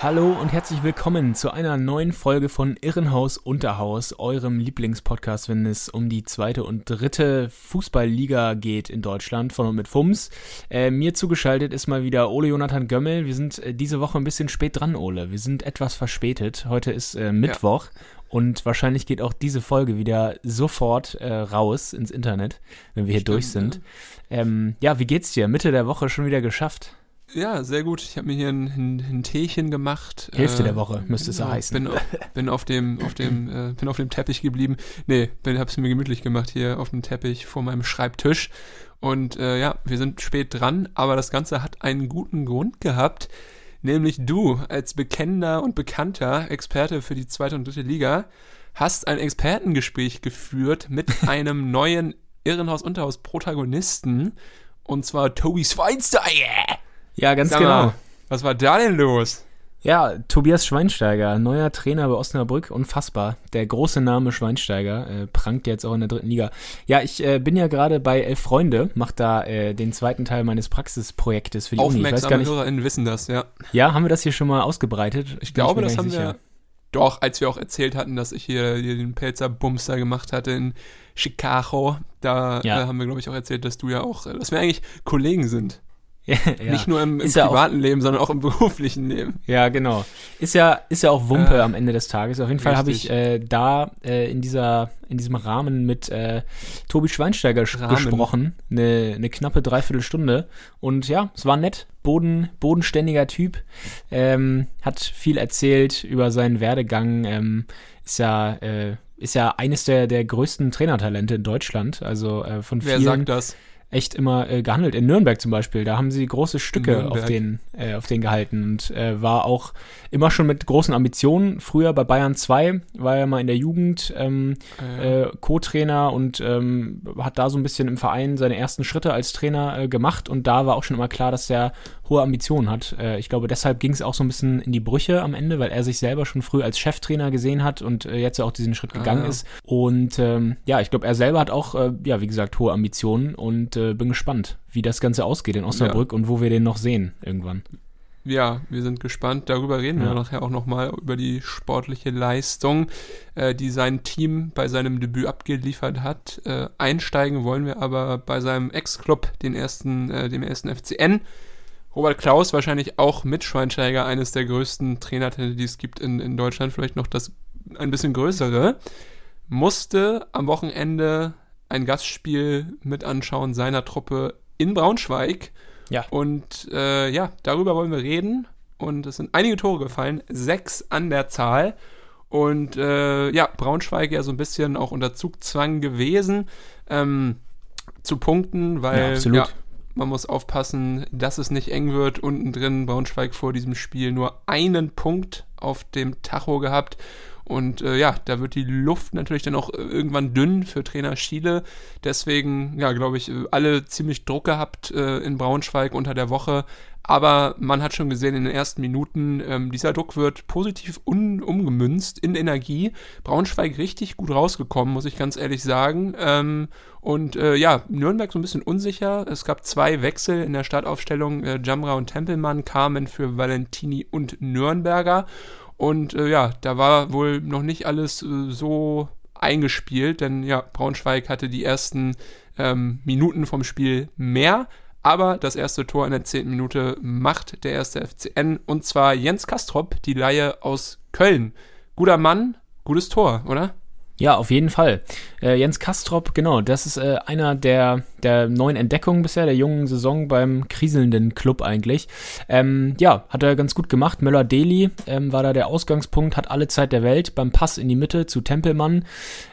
Hallo und herzlich willkommen zu einer neuen Folge von Irrenhaus Unterhaus, eurem Lieblingspodcast, wenn es um die zweite und dritte Fußballliga geht in Deutschland von und mit FUMS. Äh, mir zugeschaltet ist mal wieder Ole Jonathan Gömmel. Wir sind äh, diese Woche ein bisschen spät dran, Ole. Wir sind etwas verspätet. Heute ist äh, Mittwoch. Ja. Und wahrscheinlich geht auch diese Folge wieder sofort äh, raus ins Internet, wenn wir hier Stimmt, durch sind. Ja. Ähm, ja, wie geht's dir? Mitte der Woche schon wieder geschafft? Ja, sehr gut. Ich habe mir hier ein, ein, ein, Teechen gemacht. Hälfte äh, der Woche müsste es ja heißen. Bin, bin auf dem, auf dem, äh, bin auf dem Teppich geblieben. Nee, bin, hab's mir gemütlich gemacht hier auf dem Teppich vor meinem Schreibtisch. Und äh, ja, wir sind spät dran, aber das Ganze hat einen guten Grund gehabt. Nämlich du als bekennender und bekannter Experte für die zweite und dritte Liga hast ein Expertengespräch geführt mit einem neuen Irrenhaus-Unterhaus-Protagonisten. Und zwar Tobi Schweinsteiger. Ja, ganz Sag genau. Mal, was war da denn los? Ja, Tobias Schweinsteiger, neuer Trainer bei Osnabrück, unfassbar. Der große Name Schweinsteiger äh, prangt jetzt auch in der dritten Liga. Ja, ich äh, bin ja gerade bei Elf Freunde, mach da äh, den zweiten Teil meines Praxisprojektes für die Uni. Ich weiß gar nicht. HörerInnen wissen das, ja. Ja, haben wir das hier schon mal ausgebreitet? Ich, ich glaube, das haben sicher. wir. Doch, als wir auch erzählt hatten, dass ich hier, hier den Pelzer Bumster gemacht hatte in Chicago, da ja. Äh, haben wir, glaube ich, auch erzählt, dass du ja auch, äh, dass wir eigentlich Kollegen sind. Ja. Nicht nur im, im privaten ja Leben, sondern auch im beruflichen Leben. Ja, genau. Ist ja, ist ja auch Wumpe äh, am Ende des Tages. Auf jeden Fall habe ich äh, da äh, in dieser in diesem Rahmen mit äh, Tobi Schweinsteiger Rahmen. gesprochen. Eine, eine knappe Dreiviertelstunde. Und ja, es war nett. Boden, bodenständiger Typ. Ähm, hat viel erzählt über seinen Werdegang. Ähm, ist ja, äh, ist ja eines der, der größten Trainertalente in Deutschland. Also äh, von vielen. Wer sagt das? Echt immer äh, gehandelt. In Nürnberg zum Beispiel, da haben sie große Stücke auf den, äh, auf den gehalten und äh, war auch immer schon mit großen Ambitionen. Früher bei Bayern 2 war er mal in der Jugend ähm, äh, Co-Trainer und ähm, hat da so ein bisschen im Verein seine ersten Schritte als Trainer äh, gemacht und da war auch schon immer klar, dass er hohe Ambitionen hat. Äh, ich glaube, deshalb ging es auch so ein bisschen in die Brüche am Ende, weil er sich selber schon früh als Cheftrainer gesehen hat und äh, jetzt auch diesen Schritt gegangen ah. ist. Und ähm, ja, ich glaube, er selber hat auch, äh, ja, wie gesagt, hohe Ambitionen und äh, bin gespannt, wie das Ganze ausgeht in Osnabrück ja. und wo wir den noch sehen irgendwann. Ja, wir sind gespannt. Darüber reden ja. wir nachher auch nochmal über die sportliche Leistung, äh, die sein Team bei seinem Debüt abgeliefert hat. Äh, einsteigen wollen wir aber bei seinem Ex-Club, den ersten, äh, dem ersten FCN. Robert Klaus, wahrscheinlich auch mit Schweinsteiger, eines der größten Trainer, die es gibt in, in Deutschland, vielleicht noch das ein bisschen größere, musste am Wochenende ein Gastspiel mit anschauen seiner Truppe in Braunschweig. Ja. Und äh, ja, darüber wollen wir reden. Und es sind einige Tore gefallen, sechs an der Zahl. Und äh, ja, Braunschweig ja so ein bisschen auch unter Zugzwang gewesen ähm, zu punkten, weil ja, ja, man muss aufpassen, dass es nicht eng wird. Unten drin Braunschweig vor diesem Spiel nur einen Punkt auf dem Tacho gehabt. Und äh, ja, da wird die Luft natürlich dann auch äh, irgendwann dünn für Trainer Schiele. Deswegen, ja, glaube ich, äh, alle ziemlich Druck gehabt äh, in Braunschweig unter der Woche. Aber man hat schon gesehen in den ersten Minuten, ähm, dieser Druck wird positiv umgemünzt in Energie. Braunschweig richtig gut rausgekommen, muss ich ganz ehrlich sagen. Ähm, und äh, ja, Nürnberg so ein bisschen unsicher. Es gab zwei Wechsel in der Startaufstellung. Äh, Jamra und Tempelmann kamen für Valentini und Nürnberger. Und äh, ja, da war wohl noch nicht alles äh, so eingespielt, denn ja, Braunschweig hatte die ersten ähm, Minuten vom Spiel mehr. Aber das erste Tor in der zehnten Minute macht der erste FCN und zwar Jens Kastrop, die Laie aus Köln. Guter Mann, gutes Tor, oder? Ja, auf jeden Fall. Äh, Jens Kastrop, genau, das ist äh, einer der, der neuen Entdeckungen bisher, der jungen Saison beim kriselnden Club eigentlich. Ähm, ja, hat er ganz gut gemacht. Möller-Deli ähm, war da der Ausgangspunkt, hat alle Zeit der Welt beim Pass in die Mitte zu Tempelmann.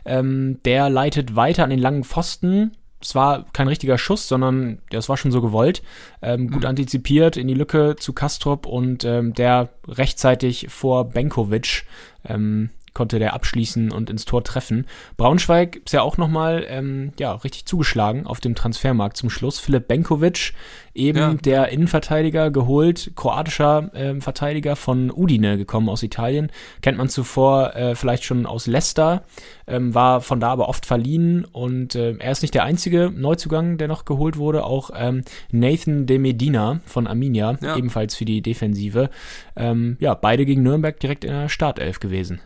Ähm, der leitet weiter an den langen Pfosten, es war kein richtiger Schuss, sondern das war schon so gewollt. Ähm, gut mhm. antizipiert in die Lücke zu Kastrop und ähm, der rechtzeitig vor Benkovic ähm, konnte der abschließen und ins Tor treffen. Braunschweig ist ja auch nochmal ähm, ja, richtig zugeschlagen auf dem Transfermarkt zum Schluss. Philipp Benkovic, eben ja. der Innenverteidiger, geholt, kroatischer äh, Verteidiger von Udine gekommen aus Italien. Kennt man zuvor äh, vielleicht schon aus Leicester, ähm, war von da aber oft verliehen und äh, er ist nicht der einzige Neuzugang, der noch geholt wurde. Auch ähm, Nathan de Medina von Arminia, ja. ebenfalls für die Defensive. Ähm, ja, beide gegen Nürnberg direkt in der Startelf gewesen.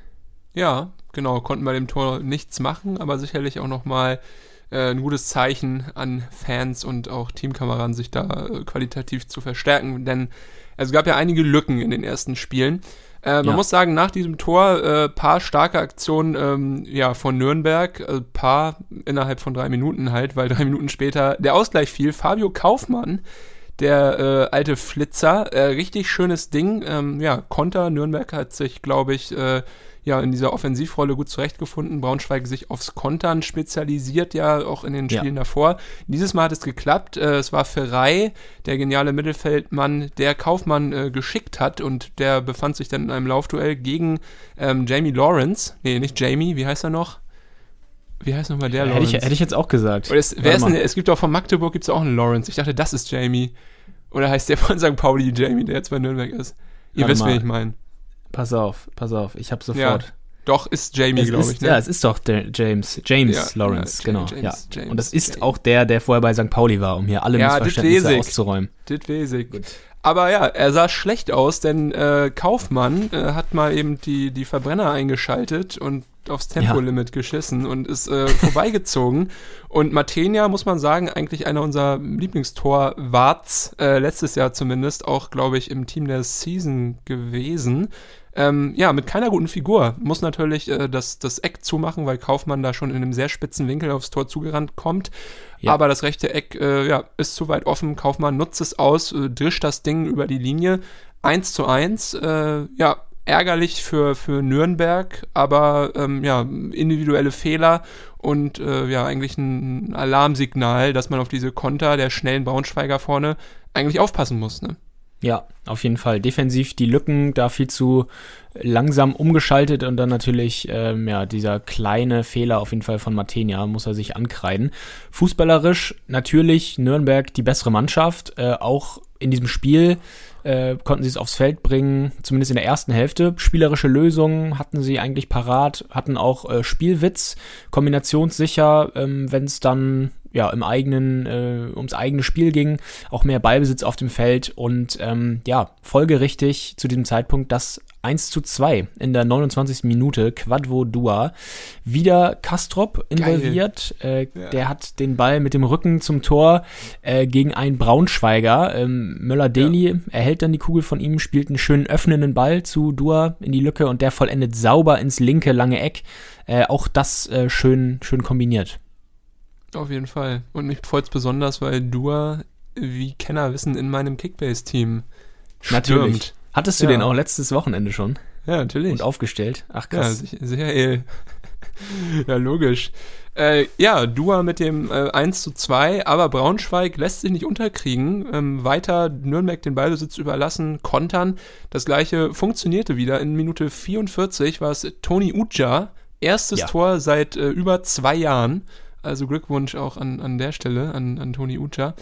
Ja, genau, konnten bei dem Tor nichts machen, aber sicherlich auch nochmal äh, ein gutes Zeichen an Fans und auch Teamkameraden, sich da äh, qualitativ zu verstärken, denn es gab ja einige Lücken in den ersten Spielen. Äh, man ja. muss sagen, nach diesem Tor äh, paar starke Aktionen ähm, ja, von Nürnberg, äh, paar innerhalb von drei Minuten halt, weil drei Minuten später der Ausgleich fiel. Fabio Kaufmann, der äh, alte Flitzer, äh, richtig schönes Ding. Ähm, ja, Konter, Nürnberg hat sich, glaube ich, äh, ja in dieser Offensivrolle gut zurechtgefunden. Braunschweig sich aufs Kontern spezialisiert, ja auch in den Spielen ja. davor. Dieses Mal hat es geklappt. Äh, es war Ferrei, der geniale Mittelfeldmann, der Kaufmann äh, geschickt hat und der befand sich dann in einem Laufduell gegen ähm, Jamie Lawrence. Nee, nicht Jamie, wie heißt er noch? Wie heißt nochmal der hätte Lawrence? Ich, hätte ich jetzt auch gesagt. Es, denn, es gibt auch von Magdeburg gibt es auch einen Lawrence. Ich dachte, das ist Jamie. Oder heißt der von St. Pauli Jamie, der jetzt bei Nürnberg ist? Ihr Warte wisst, wen ich meine. Pass auf, pass auf, ich habe sofort. Ja, doch, ist Jamie, glaube ich. Ne? Ja, es ist doch James, James ja, Lawrence, ja, genau. James, ja. James, Und das ist James. auch der, der vorher bei St. Pauli war, um hier alle Missverständnisse auszuräumen. Weiß ich. Gut. Aber ja, er sah schlecht aus, denn äh, Kaufmann äh, hat mal eben die, die Verbrenner eingeschaltet und aufs Tempolimit ja. geschissen und ist äh, vorbeigezogen. Und Matenia, muss man sagen, eigentlich einer unserer Lieblingstorwarts, äh, letztes Jahr zumindest, auch, glaube ich, im Team der Season gewesen. Ähm, ja, mit keiner guten Figur. Muss natürlich äh, das, das Eck zumachen, weil Kaufmann da schon in einem sehr spitzen Winkel aufs Tor zugerannt kommt. Ja. Aber das rechte Eck äh, ja, ist zu weit offen. Kaufmann nutzt es aus, äh, drischt das Ding über die Linie. 1 zu 1. Äh, ja, ärgerlich für, für Nürnberg, aber ähm, ja, individuelle Fehler und äh, ja, eigentlich ein Alarmsignal, dass man auf diese Konter der schnellen Braunschweiger vorne eigentlich aufpassen muss. Ne? Ja, auf jeden Fall. Defensiv die Lücken da viel zu langsam umgeschaltet und dann natürlich ähm, ja dieser kleine Fehler auf jeden Fall von Matenia muss er sich ankreiden. Fußballerisch natürlich Nürnberg die bessere Mannschaft, äh, auch in diesem Spiel äh, konnten sie es aufs Feld bringen, zumindest in der ersten Hälfte. Spielerische Lösungen hatten sie eigentlich parat, hatten auch äh, Spielwitz, kombinationssicher, ähm, wenn es dann ja, im eigenen, äh, ums eigene Spiel ging, auch mehr Ballbesitz auf dem Feld und ähm, ja, folgerichtig zu diesem Zeitpunkt das 1 zu 2 in der 29. Minute, Quadvo Dua. Wieder Kastrop involviert. Äh, ja. Der hat den Ball mit dem Rücken zum Tor äh, gegen einen Braunschweiger. Ähm, Möller-Deli ja. erhält dann die Kugel von ihm, spielt einen schönen öffnenden Ball zu Dua in die Lücke und der vollendet sauber ins linke lange Eck. Äh, auch das äh, schön, schön kombiniert. Auf jeden Fall. Und mich freut es besonders, weil Dua, wie Kenner wissen, in meinem Kickbase-Team Natürlich. Hattest du ja. den auch letztes Wochenende schon? Ja, natürlich. Und aufgestellt? Ach krass. Ja, sehr ill. ja, logisch. Äh, ja, Dua mit dem äh, 1 zu 2, aber Braunschweig lässt sich nicht unterkriegen. Ähm, weiter Nürnberg den Ballbesitz überlassen, kontern. Das gleiche funktionierte wieder. In Minute 44 war es Toni Uja, erstes ja. Tor seit äh, über zwei Jahren. Also Glückwunsch auch an, an der Stelle, an, an Toni Ucha.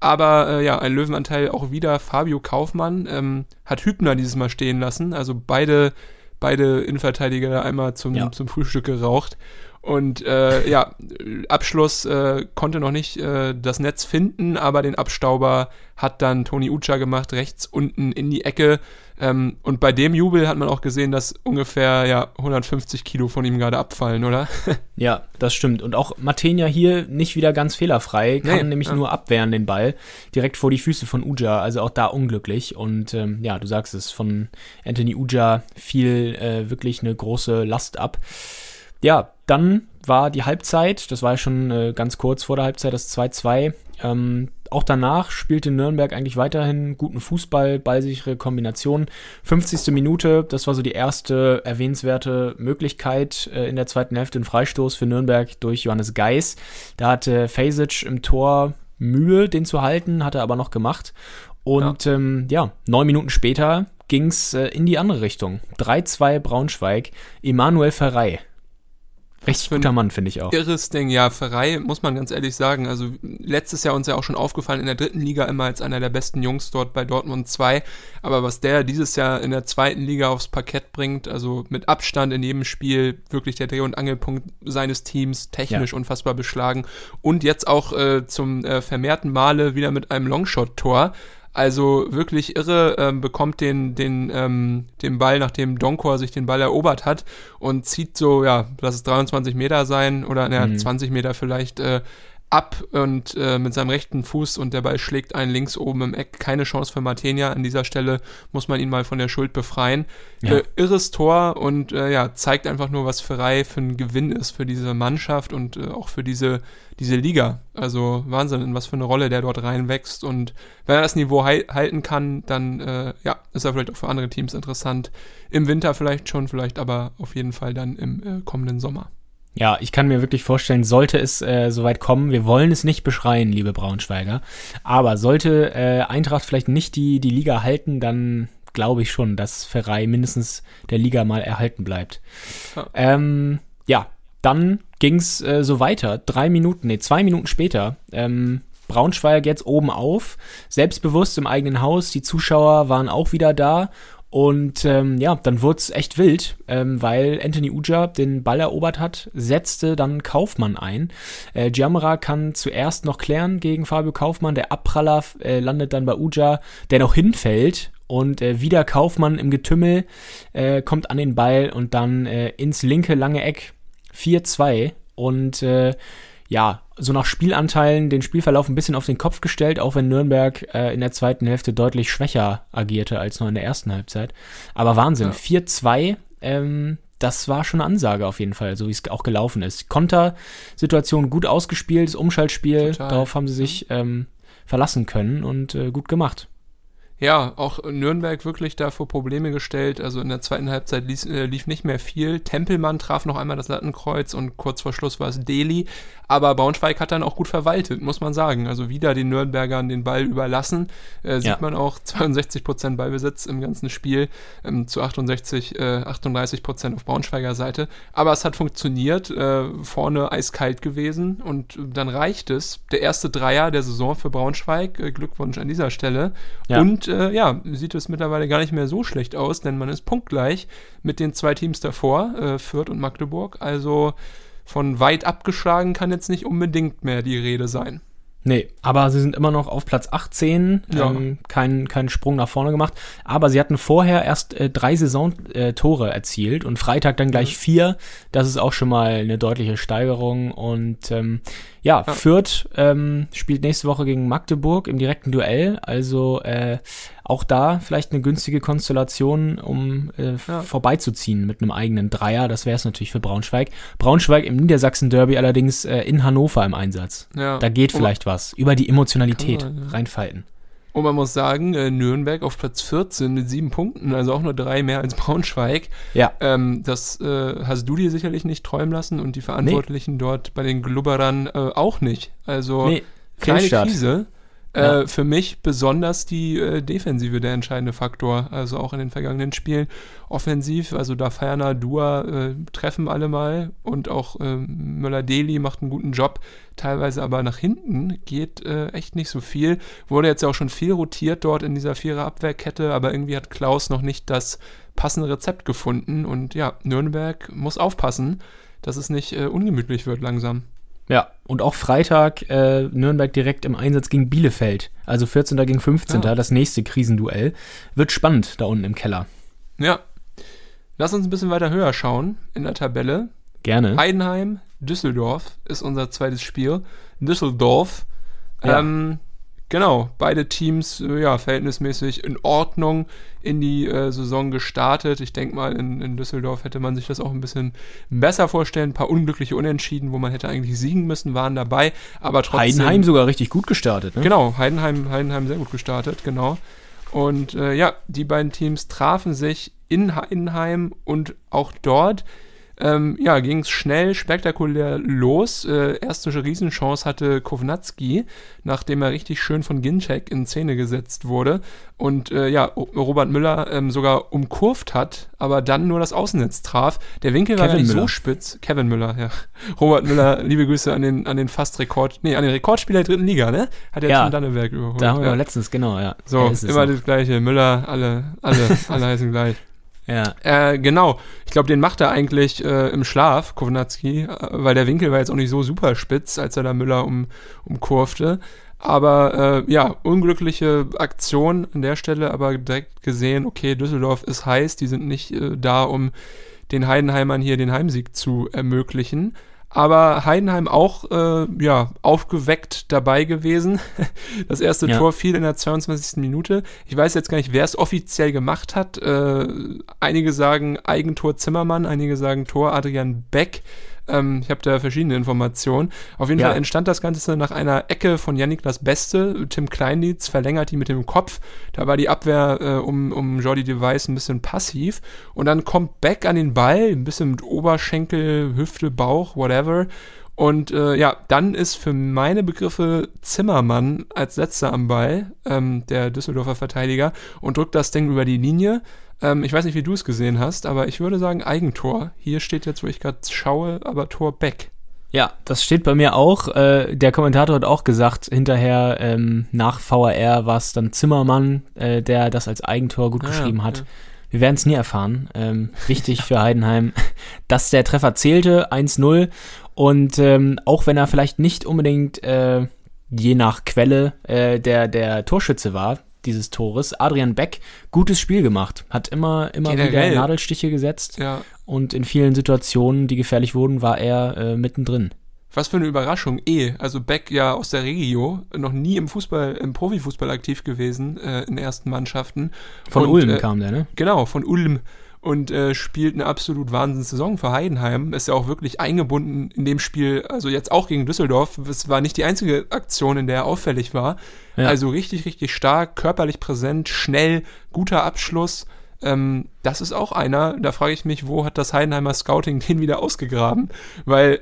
Aber äh, ja, ein Löwenanteil auch wieder Fabio Kaufmann. Ähm, hat Hübner dieses Mal stehen lassen. Also beide, beide Innenverteidiger einmal zum, ja. zum Frühstück geraucht. Und äh, ja, Abschluss äh, konnte noch nicht äh, das Netz finden, aber den Abstauber hat dann Toni Ucha gemacht, rechts unten in die Ecke. Ähm, und bei dem Jubel hat man auch gesehen, dass ungefähr ja 150 Kilo von ihm gerade abfallen, oder? ja, das stimmt. Und auch Matenia hier nicht wieder ganz fehlerfrei, kann nee, nämlich ja. nur abwehren den Ball direkt vor die Füße von Uja, also auch da unglücklich. Und ähm, ja, du sagst es, von Anthony Uja fiel äh, wirklich eine große Last ab. Ja, dann war die Halbzeit, das war ja schon äh, ganz kurz vor der Halbzeit, das 2-2. Ähm, auch danach spielte Nürnberg eigentlich weiterhin guten Fußball, ballsichere Kombination. 50. Minute, das war so die erste erwähnenswerte Möglichkeit äh, in der zweiten Hälfte, ein Freistoß für Nürnberg durch Johannes Geis. Da hatte Fasic im Tor Mühe, den zu halten, hat er aber noch gemacht. Und ja, ähm, ja neun Minuten später ging es äh, in die andere Richtung. 3-2 Braunschweig, Emanuel Ferrei. Richtig guter Mann, finde ich auch. Irres Ding, ja, Ferrei, muss man ganz ehrlich sagen. Also letztes Jahr uns ja auch schon aufgefallen in der dritten Liga immer als einer der besten Jungs dort bei Dortmund 2. Aber was der dieses Jahr in der zweiten Liga aufs Parkett bringt, also mit Abstand in jedem Spiel wirklich der Dreh- und Angelpunkt seines Teams, technisch ja. unfassbar beschlagen. Und jetzt auch äh, zum äh, vermehrten Male wieder mit einem Longshot-Tor. Also wirklich irre, ähm, bekommt den, den, ähm, den Ball, nachdem Donkor sich den Ball erobert hat und zieht so, ja, lass es 23 Meter sein oder naja, mhm. 20 Meter vielleicht äh, ab und äh, mit seinem rechten Fuß und der Ball schlägt einen links oben im Eck. Keine Chance für Martenia. An dieser Stelle muss man ihn mal von der Schuld befreien. Ja. Äh, irres Tor und äh, ja, zeigt einfach nur, was Ferrei für ein Gewinn ist für diese Mannschaft und äh, auch für diese, diese Liga. Also Wahnsinn, in was für eine Rolle der dort reinwächst. Und wenn er das Niveau halten kann, dann äh, ja, ist er vielleicht auch für andere Teams interessant. Im Winter vielleicht schon, vielleicht aber auf jeden Fall dann im äh, kommenden Sommer. Ja, ich kann mir wirklich vorstellen, sollte es äh, soweit kommen, wir wollen es nicht beschreien, liebe Braunschweiger, aber sollte äh, Eintracht vielleicht nicht die, die Liga halten, dann glaube ich schon, dass Ferrei mindestens der Liga mal erhalten bleibt. Ja, ähm, ja dann ging es äh, so weiter. Drei Minuten, nee, zwei Minuten später. Ähm, Braunschweig jetzt oben auf, selbstbewusst im eigenen Haus. Die Zuschauer waren auch wieder da und ähm, ja, dann wurde es echt wild, ähm, weil Anthony Uja den Ball erobert hat, setzte dann Kaufmann ein. Äh, Giamra kann zuerst noch klären gegen Fabio Kaufmann. Der Abpraller äh, landet dann bei Uja, der noch hinfällt. Und äh, wieder Kaufmann im Getümmel äh, kommt an den Ball und dann äh, ins linke lange Eck 4-2. Und äh, ja, so nach Spielanteilen den Spielverlauf ein bisschen auf den Kopf gestellt, auch wenn Nürnberg äh, in der zweiten Hälfte deutlich schwächer agierte als noch in der ersten Halbzeit. Aber Wahnsinn, ja. 4-2, ähm, das war schon eine Ansage auf jeden Fall, so wie es auch gelaufen ist. Konter-Situation gut ausgespielt, das Umschaltspiel, Total. darauf haben sie sich ähm, verlassen können und äh, gut gemacht ja, auch Nürnberg wirklich da vor Probleme gestellt. Also in der zweiten Halbzeit lief, äh, lief nicht mehr viel. Tempelmann traf noch einmal das Lattenkreuz und kurz vor Schluss war es Deli. Aber Braunschweig hat dann auch gut verwaltet, muss man sagen. Also wieder den Nürnbergern den Ball überlassen. Äh, sieht ja. man auch 62% Ballbesitz im ganzen Spiel ähm, zu 68, äh, 38% auf Braunschweiger Seite. Aber es hat funktioniert. Äh, vorne eiskalt gewesen und dann reicht es. Der erste Dreier der Saison für Braunschweig. Äh, Glückwunsch an dieser Stelle. Ja. Und äh, ja, sieht es mittlerweile gar nicht mehr so schlecht aus, denn man ist punktgleich mit den zwei Teams davor, äh, Fürth und Magdeburg. Also von weit abgeschlagen kann jetzt nicht unbedingt mehr die Rede sein. Nee, aber sie sind immer noch auf Platz 18, ja. ähm, keinen kein Sprung nach vorne gemacht. Aber sie hatten vorher erst äh, drei Saisontore äh, erzielt und Freitag dann gleich mhm. vier. Das ist auch schon mal eine deutliche Steigerung. Und ähm, ja, ja. Fürth ähm, spielt nächste Woche gegen Magdeburg im direkten Duell. Also äh, auch da vielleicht eine günstige Konstellation, um äh, ja. vorbeizuziehen mit einem eigenen Dreier. Das wäre es natürlich für Braunschweig. Braunschweig im Niedersachsen-Derby allerdings äh, in Hannover im Einsatz. Ja. Da geht vielleicht um, was. Über die Emotionalität man, reinfalten. Und man muss sagen, äh, Nürnberg auf Platz 14 mit sieben Punkten, also auch nur drei mehr als Braunschweig. Ja. Ähm, das äh, hast du dir sicherlich nicht träumen lassen und die Verantwortlichen nee. dort bei den Glubberern äh, auch nicht. Also nee, kleine Fehlstart. Krise. Ja. Äh, für mich besonders die äh, Defensive der entscheidende Faktor. Also auch in den vergangenen Spielen offensiv. Also da Ferner, Dua äh, treffen alle mal und auch äh, Möller-Deli macht einen guten Job. Teilweise aber nach hinten geht äh, echt nicht so viel. Wurde jetzt ja auch schon viel rotiert dort in dieser Vierer-Abwehrkette, aber irgendwie hat Klaus noch nicht das passende Rezept gefunden. Und ja, Nürnberg muss aufpassen, dass es nicht äh, ungemütlich wird langsam. Ja, und auch Freitag äh, Nürnberg direkt im Einsatz gegen Bielefeld. Also 14. gegen 15. Ja. das nächste Krisenduell. Wird spannend da unten im Keller. Ja. Lass uns ein bisschen weiter höher schauen in der Tabelle. Gerne. Heidenheim, Düsseldorf ist unser zweites Spiel. Düsseldorf. Ja. Ähm, genau, beide Teams äh, ja verhältnismäßig in Ordnung in die äh, Saison gestartet. Ich denke mal, in, in, Düsseldorf hätte man sich das auch ein bisschen besser vorstellen. Ein paar unglückliche Unentschieden, wo man hätte eigentlich siegen müssen, waren dabei. Aber trotzdem. Heidenheim sogar richtig gut gestartet, ne? Genau, Heidenheim, Heidenheim sehr gut gestartet, genau. Und äh, ja, die beiden Teams trafen sich in Heidenheim und auch dort ähm, ja, ging es schnell, spektakulär los. Äh, erste Riesenchance hatte Kovnatski, nachdem er richtig schön von Ginczek in Szene gesetzt wurde und äh, ja, Robert Müller ähm, sogar umkurvt hat, aber dann nur das Außennetz traf. Der Winkel Kevin war ja nicht Müller. so spitz. Kevin Müller, ja. Robert Müller, liebe Grüße an den, an den fast Rekord, nee, an den Rekordspieler der dritten Liga, ne? Hat er ja, Tim Danneberg überholt. Da haben wir ja. letztens, genau, ja. So, immer das gleiche. Müller, alle, alle, alle heißen gleich. Ja. Äh, genau. Ich glaube, den macht er eigentlich äh, im Schlaf, Kovnatski, äh, weil der Winkel war jetzt auch nicht so super spitz, als er da Müller um, umkurfte. Aber äh, ja, unglückliche Aktion an der Stelle, aber direkt gesehen, okay, Düsseldorf ist heiß, die sind nicht äh, da, um den Heidenheimern hier den Heimsieg zu ermöglichen aber Heidenheim auch äh, ja, aufgeweckt dabei gewesen. Das erste ja. Tor fiel in der 22. Minute. Ich weiß jetzt gar nicht, wer es offiziell gemacht hat. Äh, einige sagen Eigentor Zimmermann, einige sagen Tor Adrian Beck. Ähm, ich habe da verschiedene Informationen. Auf jeden ja. Fall entstand das Ganze nach einer Ecke von Yannick das Beste. Tim Kleindietz verlängert die mit dem Kopf. Da war die Abwehr äh, um, um Jordi Device ein bisschen passiv. Und dann kommt Beck an den Ball, ein bisschen mit Oberschenkel, Hüfte, Bauch, whatever. Und äh, ja, dann ist für meine Begriffe Zimmermann als letzter am Ball, ähm, der Düsseldorfer Verteidiger, und drückt das Ding über die Linie. Ähm, ich weiß nicht, wie du es gesehen hast, aber ich würde sagen Eigentor. Hier steht jetzt, wo ich gerade schaue, aber Tor Beck. Ja, das steht bei mir auch. Äh, der Kommentator hat auch gesagt, hinterher ähm, nach VAR war es dann Zimmermann, äh, der das als Eigentor gut ah, geschrieben hat. Ja. Wir werden es nie erfahren. Ähm, wichtig für Heidenheim, dass der Treffer zählte, 1-0. Und ähm, auch wenn er vielleicht nicht unbedingt äh, je nach Quelle äh, der, der Torschütze war, dieses Tores. Adrian Beck, gutes Spiel gemacht. Hat immer, immer Generell. wieder Nadelstiche gesetzt. Ja. Und in vielen Situationen, die gefährlich wurden, war er äh, mittendrin. Was für eine Überraschung, eh. Also Beck ja aus der Regio, noch nie im Fußball, im Profifußball aktiv gewesen, äh, in ersten Mannschaften. Von und, Ulm äh, kam der, ne? Genau, von Ulm und äh, spielt eine absolut Wahnsinnssaison für Heidenheim. Ist ja auch wirklich eingebunden in dem Spiel, also jetzt auch gegen Düsseldorf. Es war nicht die einzige Aktion, in der er auffällig war. Ja. Also richtig, richtig stark, körperlich präsent, schnell, guter Abschluss. Ähm, das ist auch einer, da frage ich mich, wo hat das Heidenheimer Scouting den wieder ausgegraben? Weil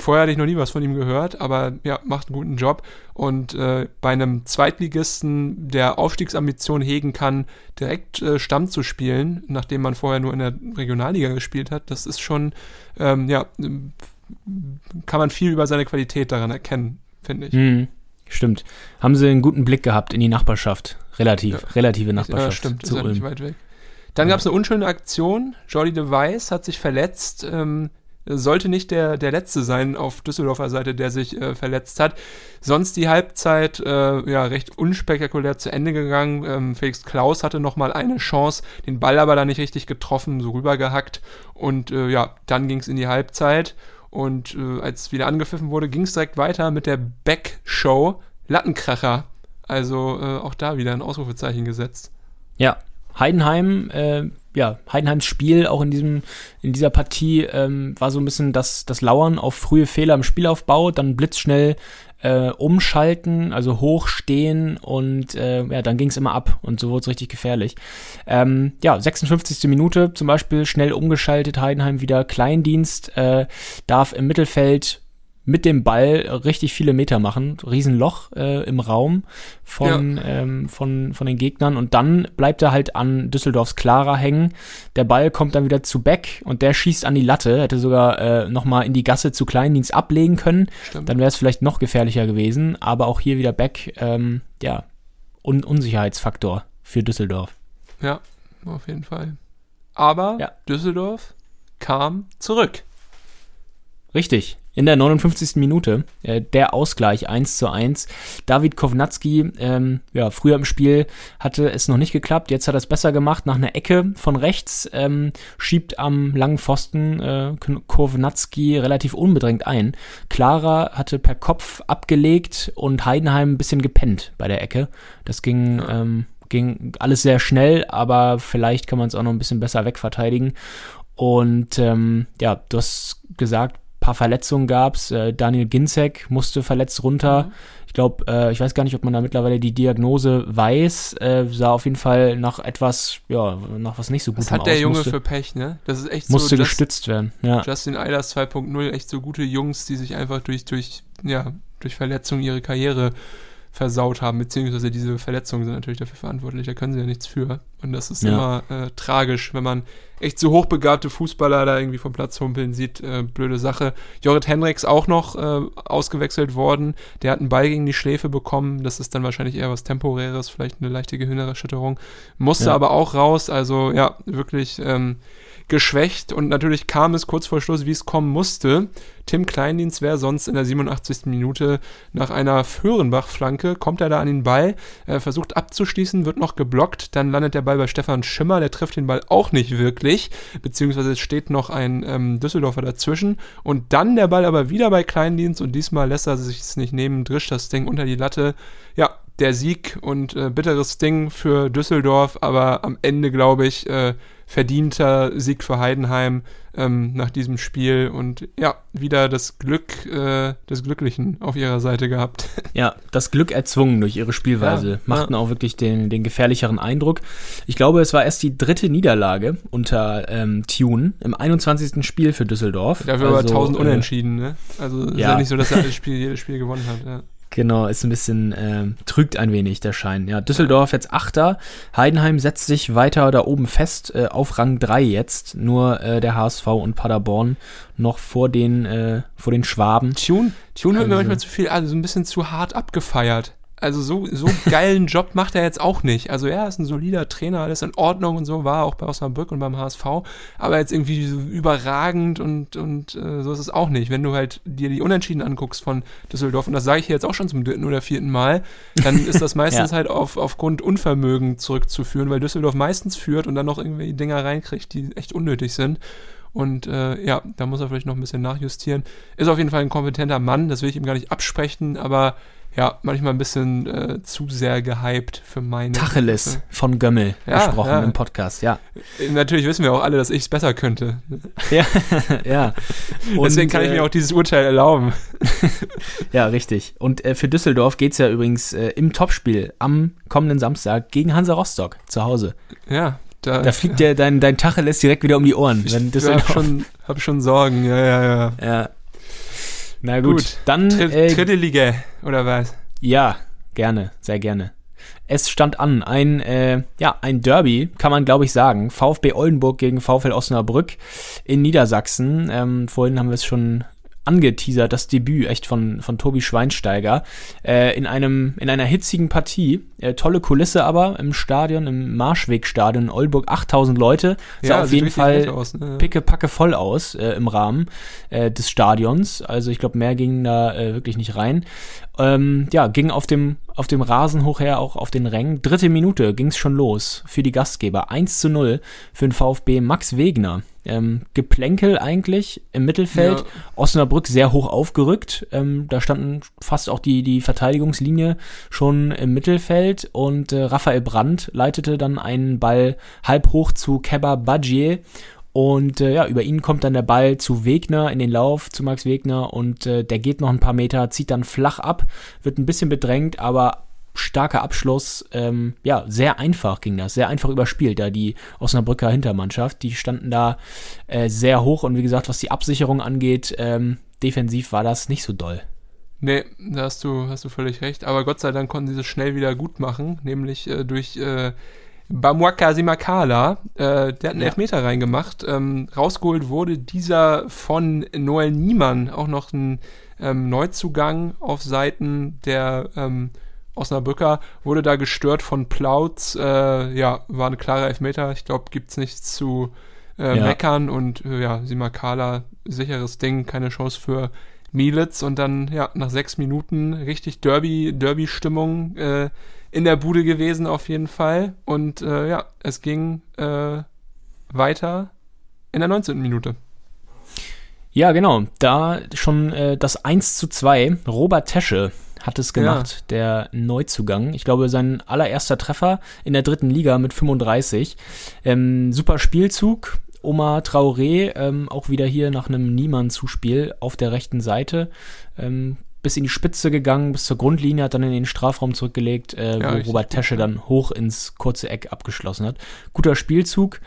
Vorher hatte ich noch nie was von ihm gehört, aber ja, macht einen guten Job. Und äh, bei einem Zweitligisten, der Aufstiegsambition hegen kann, direkt äh, Stamm zu spielen, nachdem man vorher nur in der Regionalliga gespielt hat, das ist schon, ähm, ja, kann man viel über seine Qualität daran erkennen, finde ich. Mhm. Stimmt. Haben sie einen guten Blick gehabt in die Nachbarschaft. Relativ, ja. relative Nachbarschaft. Ja, stimmt, zu ist ja nicht weit weg. Dann ja. gab es eine unschöne Aktion. Jordi DeWeiss hat sich verletzt. Ähm, sollte nicht der, der Letzte sein auf Düsseldorfer Seite, der sich äh, verletzt hat. Sonst die Halbzeit äh, ja recht unspektakulär zu Ende gegangen. Ähm, Felix Klaus hatte nochmal eine Chance, den Ball aber da nicht richtig getroffen, so rübergehackt. Und äh, ja, dann ging es in die Halbzeit. Und äh, als wieder angepfiffen wurde, ging es direkt weiter mit der Back-Show Lattenkracher. Also äh, auch da wieder ein Ausrufezeichen gesetzt. Ja, Heidenheim, äh, ja, Heidenheims Spiel auch in diesem, in dieser Partie ähm, war so ein bisschen das, das Lauern auf frühe Fehler im Spielaufbau, dann blitzschnell äh, umschalten, also hochstehen und äh, ja, dann ging es immer ab und so wurde es richtig gefährlich. Ähm, ja, 56. Minute zum Beispiel schnell umgeschaltet, Heidenheim wieder Kleindienst, äh, darf im Mittelfeld mit dem Ball richtig viele Meter machen. Riesenloch äh, im Raum von, ja. ähm, von, von den Gegnern. Und dann bleibt er halt an Düsseldorfs Clara hängen. Der Ball kommt dann wieder zu Beck und der schießt an die Latte. Hätte sogar äh, nochmal in die Gasse zu Kleindienst ablegen können. Stimmt. Dann wäre es vielleicht noch gefährlicher gewesen. Aber auch hier wieder Beck, ähm, ja, Un Unsicherheitsfaktor für Düsseldorf. Ja, auf jeden Fall. Aber ja. Düsseldorf kam zurück. Richtig. In der 59. Minute äh, der Ausgleich 1 zu 1. David Kovnatski, ähm, ja, früher im Spiel hatte es noch nicht geklappt, jetzt hat er es besser gemacht. Nach einer Ecke von rechts ähm, schiebt am langen Pfosten äh, Kovnatski relativ unbedrängt ein. Clara hatte per Kopf abgelegt und Heidenheim ein bisschen gepennt bei der Ecke. Das ging, ähm, ging alles sehr schnell, aber vielleicht kann man es auch noch ein bisschen besser wegverteidigen. Und ähm, ja, du hast gesagt, paar Verletzungen gab's. Äh, Daniel Ginzek musste verletzt runter. Mhm. Ich glaube, äh, ich weiß gar nicht, ob man da mittlerweile die Diagnose weiß. Äh, sah auf jeden Fall nach etwas, ja, nach was nicht so gut aus. Hat der aus. Junge musste, für Pech, ne? Das ist echt musste so. Musste gestützt werden, ja. Justin Eilers 2.0, echt so gute Jungs, die sich einfach durch, durch, ja, durch Verletzungen ihre Karriere versaut haben, beziehungsweise diese Verletzungen sind natürlich dafür verantwortlich, da können sie ja nichts für. Und das ist ja. immer äh, tragisch, wenn man echt so hochbegabte Fußballer da irgendwie vom Platz humpeln sieht. Äh, blöde Sache. Jorrit Henriks auch noch äh, ausgewechselt worden. Der hat einen Ball gegen die Schläfe bekommen. Das ist dann wahrscheinlich eher was Temporäres, vielleicht eine leichte Gehirnerschütterung. Musste ja. aber auch raus. Also ja, wirklich ähm, geschwächt und natürlich kam es kurz vor Schluss, wie es kommen musste. Tim Kleindienst wäre sonst in der 87. Minute nach einer Föhrenbach-Flanke, kommt er da an den Ball, äh, versucht abzuschließen, wird noch geblockt, dann landet der Ball bei Stefan Schimmer, der trifft den Ball auch nicht wirklich, beziehungsweise es steht noch ein ähm, Düsseldorfer dazwischen und dann der Ball aber wieder bei Kleindienst und diesmal lässt er sich es nicht nehmen, drischt das Ding unter die Latte. Ja, der Sieg und äh, bitteres Ding für Düsseldorf, aber am Ende glaube ich, äh, verdienter Sieg für Heidenheim ähm, nach diesem Spiel und ja, wieder das Glück äh, des Glücklichen auf ihrer Seite gehabt. Ja, das Glück erzwungen durch ihre Spielweise. Ja, Machten ja. auch wirklich den, den gefährlicheren Eindruck. Ich glaube, es war erst die dritte Niederlage unter ähm, Tune im 21. Spiel für Düsseldorf. Dafür also, aber 1000 äh, Unentschieden, ne? Also ja. ist ja nicht so, dass er alles Spiel, jedes Spiel gewonnen hat. Ja. Genau, ist ein bisschen, äh, trügt ein wenig der Schein. Ja, Düsseldorf jetzt Achter. Heidenheim setzt sich weiter da oben fest, äh, auf Rang 3 jetzt. Nur äh, der HSV und Paderborn noch vor den, äh, vor den Schwaben. Tune, Tune wird mir manchmal zu viel, also so ein bisschen zu hart abgefeiert also so, so geilen Job macht er jetzt auch nicht. Also er ist ein solider Trainer, alles in Ordnung und so, war auch bei Osnabrück und beim HSV, aber jetzt irgendwie so überragend und, und äh, so ist es auch nicht. Wenn du halt dir die Unentschieden anguckst von Düsseldorf, und das sage ich hier jetzt auch schon zum dritten oder vierten Mal, dann ist das meistens ja. halt auf, aufgrund Unvermögen zurückzuführen, weil Düsseldorf meistens führt und dann noch irgendwie Dinger reinkriegt, die echt unnötig sind. Und äh, ja, da muss er vielleicht noch ein bisschen nachjustieren. Ist auf jeden Fall ein kompetenter Mann, das will ich ihm gar nicht absprechen, aber ja, manchmal ein bisschen äh, zu sehr gehypt für meine. Tacheles von Gömmel ja, gesprochen ja. im Podcast, ja. Äh, natürlich wissen wir auch alle, dass ich es besser könnte. Ja, ja. Und, Deswegen kann ich mir äh, auch dieses Urteil erlauben. ja, richtig. Und äh, für Düsseldorf geht es ja übrigens im Topspiel am kommenden Samstag gegen Hansa Rostock zu Hause. Ja, da, da fliegt dir dein, dein Tacheles direkt wieder um die Ohren. Ich, wenn Düsseldorf hab schon, hab schon Sorgen, ja, ja, ja. Ja, na gut, gut. dann. Dritte äh, dritte Liga, oder was? Ja, gerne, sehr gerne. Es stand an, ein, äh, ja, ein Derby, kann man glaube ich sagen. VfB Oldenburg gegen VfL Osnabrück in Niedersachsen. Ähm, vorhin haben wir es schon angeteasert, das Debüt echt von, von Tobi Schweinsteiger äh, in einem in einer hitzigen Partie. Äh, tolle Kulisse aber im Stadion, im Marschwegstadion in Oldenburg, 8000 Leute. Sah ja, auf jeden Fall aus, ne? picke packe voll aus äh, im Rahmen äh, des Stadions. Also ich glaube, mehr ging da äh, wirklich nicht rein. Ähm, ja, ging auf dem auf dem Rasen hochher auch auf den Rängen. Dritte Minute ging es schon los für die Gastgeber. 1 zu 0 für den VfB Max Wegner ähm, Geplänkel eigentlich im Mittelfeld. Ja. Osnabrück sehr hoch aufgerückt. Ähm, da standen fast auch die, die Verteidigungslinie schon im Mittelfeld und äh, Raphael Brandt leitete dann einen Ball halb hoch zu Keba Badje und äh, ja, über ihn kommt dann der Ball zu Wegner in den Lauf, zu Max Wegner und äh, der geht noch ein paar Meter, zieht dann flach ab, wird ein bisschen bedrängt, aber starker Abschluss. Ähm, ja, sehr einfach ging das, sehr einfach überspielt, da die Osnabrücker Hintermannschaft. Die standen da äh, sehr hoch und wie gesagt, was die Absicherung angeht, ähm, defensiv war das nicht so doll. Nee, da hast du, hast du völlig recht. Aber Gott sei Dank konnten sie das schnell wieder gut machen, nämlich äh, durch äh, Bamwaka Simakala. Äh, der hat einen ja. Elfmeter reingemacht. Ähm, rausgeholt wurde dieser von Noel Niemann, auch noch ein ähm, Neuzugang auf Seiten der ähm, Osnabrücker wurde da gestört von Plautz. Äh, ja, war ein klarer Elfmeter. Ich glaube, gibt es nichts zu äh, ja. meckern. Und äh, ja, Simakala, sicheres Ding, keine Chance für Mielitz und dann ja nach sechs Minuten richtig Derby Derby Stimmung äh, in der Bude gewesen auf jeden Fall und äh, ja es ging äh, weiter in der 19. Minute. Ja, genau. Da schon äh, das 1 zu 2. Robert Tesche hat es gemacht, ja. der Neuzugang. Ich glaube, sein allererster Treffer in der dritten Liga mit 35. Ähm, super Spielzug. Omar Traoré, ähm, auch wieder hier nach einem Niemann-Zuspiel auf der rechten Seite. Ähm, bis in die Spitze gegangen, bis zur Grundlinie, hat dann in den Strafraum zurückgelegt, äh, ja, wo Robert Tesche dann hoch ins kurze Eck abgeschlossen hat. Guter Spielzug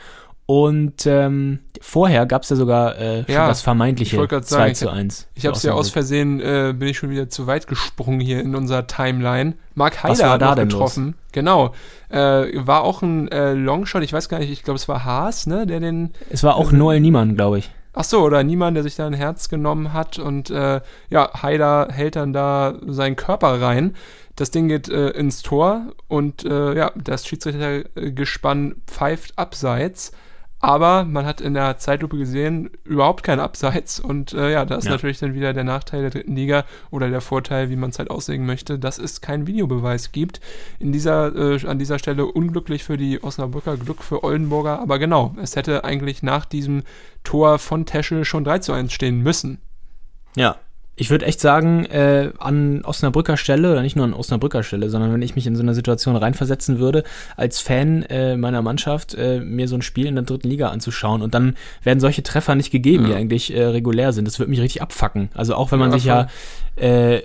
und ähm, vorher gab es ja sogar äh, ja, das vermeintliche 2 sagen, zu 1. Ich, ich habe es ja aus Versehen, äh, bin ich schon wieder zu weit gesprungen hier in unserer Timeline. Mark Heider hat da getroffen. Los? Genau. Äh, war auch ein äh, Longshot, ich weiß gar nicht, ich glaube es war Haas, ne, der den... Es war auch äh, Noel Niemann, glaube ich. Ach so, oder niemand, der sich da ein Herz genommen hat und äh, ja, Haider hält dann da seinen Körper rein. Das Ding geht äh, ins Tor und äh, ja, das Schiedsrichtergespann pfeift abseits. Aber man hat in der Zeitlupe gesehen, überhaupt kein Abseits. Und äh, ja, da ist ja. natürlich dann wieder der Nachteil der dritten Liga oder der Vorteil, wie man es halt auslegen möchte, dass es keinen Videobeweis gibt. In dieser, äh, an dieser Stelle unglücklich für die Osnabrücker, Glück für Oldenburger. Aber genau, es hätte eigentlich nach diesem Tor von Teschel schon 3 zu 1 stehen müssen. Ja, ich würde echt sagen, äh, an Osnabrücker Stelle, oder nicht nur an Osnabrücker Stelle, sondern wenn ich mich in so eine Situation reinversetzen würde, als Fan äh, meiner Mannschaft, äh, mir so ein Spiel in der dritten Liga anzuschauen und dann werden solche Treffer nicht gegeben, ja. die eigentlich äh, regulär sind. Das würde mich richtig abfacken. Also auch wenn man ja, sich ja äh,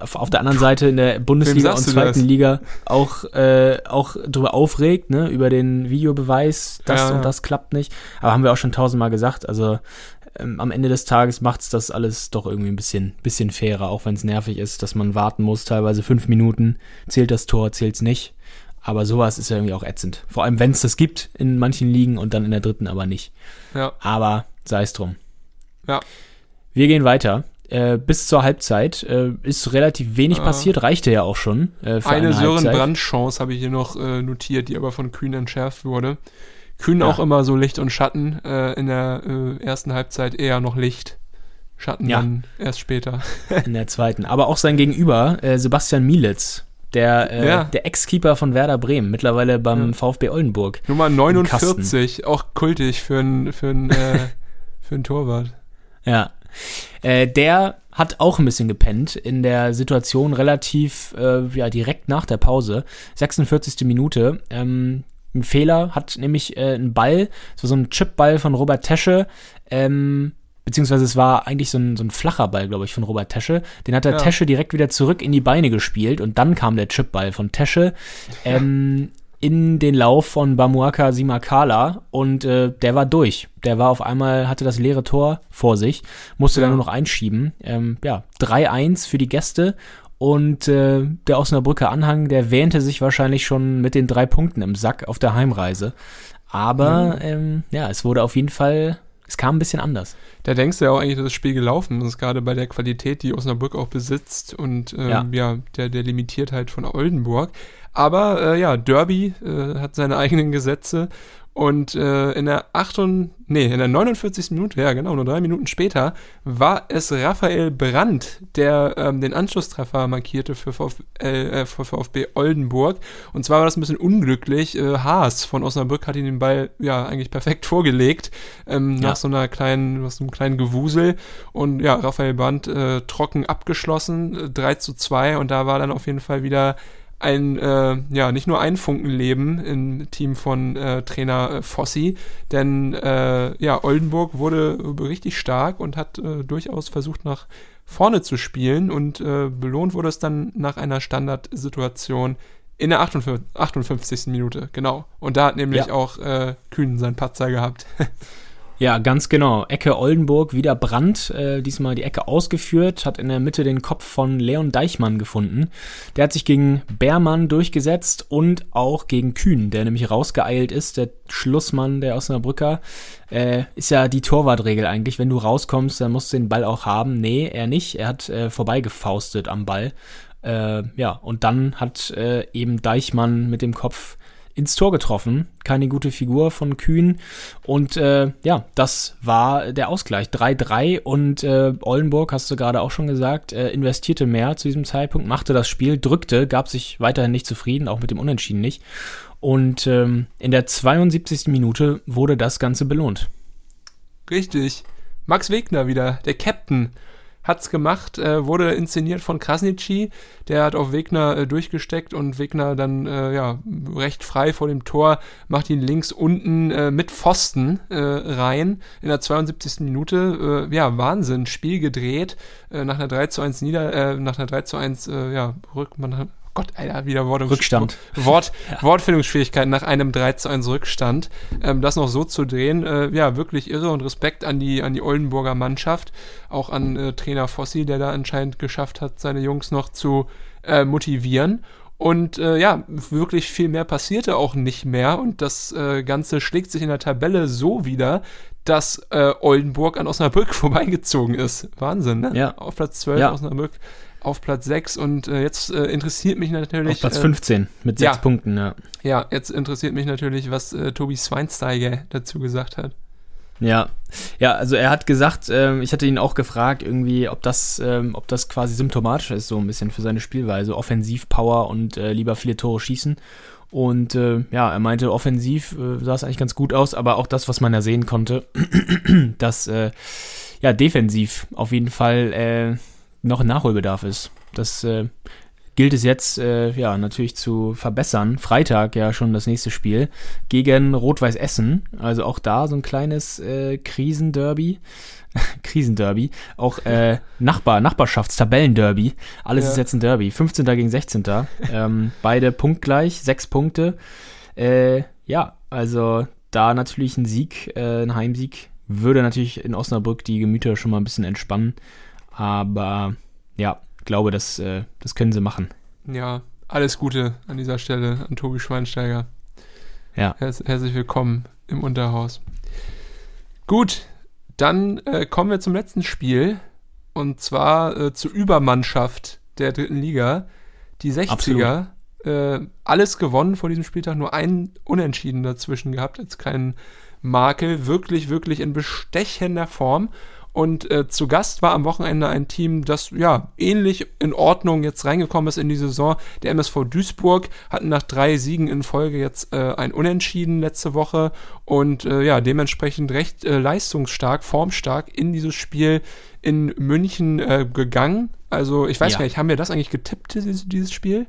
auf, auf, der anderen Seite in der Bundesliga und zweiten? Liga auch, äh, auch drüber aufregt, ne, über den Videobeweis, das ja, und das klappt nicht. Aber haben wir auch schon tausendmal gesagt, also ähm, am Ende des Tages macht es das alles doch irgendwie ein bisschen, bisschen fairer, auch wenn es nervig ist, dass man warten muss, teilweise fünf Minuten, zählt das Tor, zählt es nicht. Aber sowas ist ja irgendwie auch ätzend. Vor allem, wenn es das gibt in manchen Ligen und dann in der dritten aber nicht. Ja. Aber sei es drum. Ja. Wir gehen weiter. Äh, bis zur Halbzeit äh, ist relativ wenig äh, passiert, reichte ja auch schon. Äh, für eine, eine Sören Brand-Chance habe ich hier noch äh, notiert, die aber von Kühn entschärft wurde. Kühn ja. auch immer so Licht und Schatten. Äh, in der äh, ersten Halbzeit eher noch Licht. Schatten ja. dann erst später. in der zweiten. Aber auch sein Gegenüber, äh, Sebastian Mielitz. Der, äh, ja. der Ex-Keeper von Werder Bremen, mittlerweile beim. VfB Oldenburg. Nummer 49, auch kultig für einen für äh, für ein Torwart. Ja. Äh, der hat auch ein bisschen gepennt in der Situation relativ äh, ja, direkt nach der Pause. 46. Minute. Ähm, ein Fehler, hat nämlich äh, einen Ball, so, so ein Chipball von Robert Tesche, ähm, beziehungsweise es war eigentlich so ein, so ein flacher Ball, glaube ich, von Robert Tesche. Den hat der ja. Tesche direkt wieder zurück in die Beine gespielt und dann kam der Chipball von Tesche ähm, in den Lauf von Bamuaka Simakala und äh, der war durch. Der war auf einmal, hatte das leere Tor vor sich, musste ja. dann nur noch einschieben. Ähm, ja, 3-1 für die Gäste und äh, der Osnabrücker Anhang, der wähnte sich wahrscheinlich schon mit den drei Punkten im Sack auf der Heimreise. Aber ja, ähm, ja es wurde auf jeden Fall, es kam ein bisschen anders. Da denkst du ja auch eigentlich, dass das Spiel gelaufen ist, gerade bei der Qualität, die Osnabrück auch besitzt und ähm, ja. ja, der, der Limitiertheit von Oldenburg. Aber äh, ja, Derby äh, hat seine eigenen Gesetze und äh, in der 8 nee, in der 49. Minute, ja genau, nur drei Minuten später, war es Raphael Brandt, der ähm, den Anschlusstreffer markierte für, Vf, äh, für VfB Oldenburg. Und zwar war das ein bisschen unglücklich. Äh, Haas von Osnabrück hat ihn den Ball ja eigentlich perfekt vorgelegt, ähm, ja. nach so einer kleinen, so einem kleinen Gewusel. Und ja, Raphael Brandt äh, trocken abgeschlossen, 3 zu 2. Und da war dann auf jeden Fall wieder ein, äh, ja, nicht nur ein Funkenleben im Team von äh, Trainer äh, Fossi, denn äh, ja, Oldenburg wurde richtig stark und hat äh, durchaus versucht nach vorne zu spielen und belohnt wurde es dann nach einer Standardsituation in der 58, 58. Minute, genau. Und da hat nämlich ja. auch Kühn seinen Patzer gehabt. Ja, ganz genau. Ecke Oldenburg, wieder Brand, äh, diesmal die Ecke ausgeführt, hat in der Mitte den Kopf von Leon Deichmann gefunden. Der hat sich gegen Beermann durchgesetzt und auch gegen Kühn, der nämlich rausgeeilt ist, der Schlussmann der Osnabrücker. Äh, ist ja die Torwartregel eigentlich, wenn du rauskommst, dann musst du den Ball auch haben. Nee, er nicht. Er hat äh, vorbeigefaustet am Ball. Äh, ja, und dann hat äh, eben Deichmann mit dem Kopf ins Tor getroffen. Keine gute Figur von Kühn. Und äh, ja, das war der Ausgleich. 3-3 und äh, Oldenburg, hast du gerade auch schon gesagt, äh, investierte mehr zu diesem Zeitpunkt, machte das Spiel, drückte, gab sich weiterhin nicht zufrieden, auch mit dem Unentschieden nicht. Und ähm, in der 72. Minute wurde das Ganze belohnt. Richtig. Max Wegner wieder, der Captain hat's gemacht, äh, wurde inszeniert von Krasnitschi, der hat auf Wegner äh, durchgesteckt und Wegner dann äh, ja recht frei vor dem Tor macht ihn links unten äh, mit Pfosten äh, rein in der 72. Minute. Äh, ja, Wahnsinn, Spiel gedreht äh, nach einer 3 zu 1 Nieder äh, nach einer 3 zu 1 äh, ja, rück man Gott, Alter, wieder Wort Rückstand. Wort, ja. Wortfindungsschwierigkeiten nach einem 3 zu 1 Rückstand. Ähm, das noch so zu drehen, äh, ja, wirklich irre und Respekt an die, an die Oldenburger Mannschaft, auch an äh, Trainer Fossi, der da anscheinend geschafft hat, seine Jungs noch zu äh, motivieren. Und äh, ja, wirklich viel mehr passierte auch nicht mehr. Und das äh, Ganze schlägt sich in der Tabelle so wieder, dass äh, Oldenburg an Osnabrück vorbeigezogen ist. Wahnsinn, ne? Ja. Auf Platz 12 ja. Osnabrück auf Platz 6 und äh, jetzt äh, interessiert mich natürlich. Auf Platz 15 äh, mit 6 ja, Punkten, ja. Ja, jetzt interessiert mich natürlich, was äh, Tobi Schweinsteiger dazu gesagt hat. Ja, ja, also er hat gesagt, äh, ich hatte ihn auch gefragt, irgendwie, ob das, ähm, ob das quasi symptomatisch ist, so ein bisschen für seine Spielweise, offensiv Power und äh, lieber viele Tore schießen. Und äh, ja, er meinte, offensiv äh, sah es eigentlich ganz gut aus, aber auch das, was man ja sehen konnte, dass äh, ja defensiv auf jeden Fall äh, noch Nachholbedarf ist. Das äh, gilt es jetzt äh, ja natürlich zu verbessern. Freitag ja schon das nächste Spiel gegen Rot-Weiß Essen. Also auch da so ein kleines äh, Krisenderby. Krisenderby. Auch äh, Nachbar, Nachbarschaftstabellenderby. Alles ja. ist jetzt ein Derby. 15. gegen 16. ähm, beide punktgleich, sechs Punkte. Äh, ja, also da natürlich ein Sieg, äh, ein Heimsieg, würde natürlich in Osnabrück die Gemüter schon mal ein bisschen entspannen. Aber ja, glaube, das, äh, das können sie machen. Ja, alles Gute an dieser Stelle an Tobi Schweinsteiger. Ja. herzlich willkommen im Unterhaus. Gut, dann äh, kommen wir zum letzten Spiel. Und zwar äh, zur Übermannschaft der dritten Liga. Die 60er. Äh, alles gewonnen vor diesem Spieltag, nur ein Unentschieden dazwischen gehabt, als keinen Makel. Wirklich, wirklich in bestechender Form. Und äh, zu Gast war am Wochenende ein Team, das ja ähnlich in Ordnung jetzt reingekommen ist in die Saison. Der MSV Duisburg hatten nach drei Siegen in Folge jetzt äh, ein Unentschieden letzte Woche und äh, ja dementsprechend recht äh, leistungsstark, formstark in dieses Spiel in München äh, gegangen. Also ich weiß ja. gar nicht, haben wir das eigentlich getippt, dieses, dieses Spiel?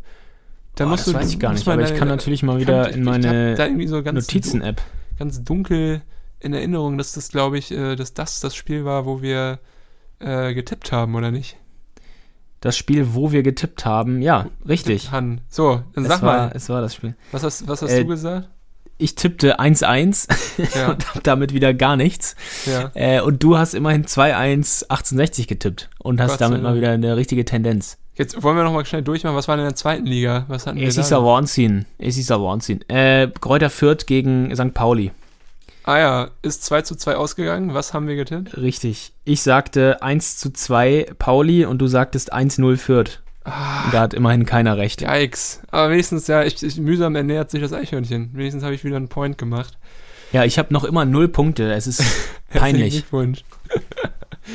Da Boah, das du, weiß ich gar nicht, aber ich kann natürlich mal wieder in meine Notizen-App. Ganz dunkel in Erinnerung, dass das, glaube ich, äh, dass das das Spiel war, wo wir äh, getippt haben, oder nicht? Das Spiel, wo wir getippt haben, ja, richtig. Han. So, dann sag es war, mal. Es war das Spiel. Was hast, was hast äh, du gesagt? Ich tippte 1-1 ja. und hab damit wieder gar nichts. Ja. Äh, und du hast immerhin 2-1 1860 getippt und hast Gott damit mal wieder eine richtige Tendenz. Jetzt wollen wir noch mal schnell durchmachen. Was war denn in der zweiten Liga? Was hatten wir es da? Ist Wahnsinn. Es ist Wahnsinn. Äh, Kräuter Fürth gegen St. Pauli. Ah ja, ist 2 zu 2 ausgegangen. Was haben wir getippt? Richtig. Ich sagte 1 zu 2 Pauli und du sagtest 1-0 Fürth. Ah, da hat immerhin keiner recht. Yikes. Aber wenigstens, ja, ich, ich, mühsam ernährt sich das Eichhörnchen. Wenigstens habe ich wieder einen Point gemacht. Ja, ich habe noch immer null Punkte. Es ist peinlich. Glückwunsch.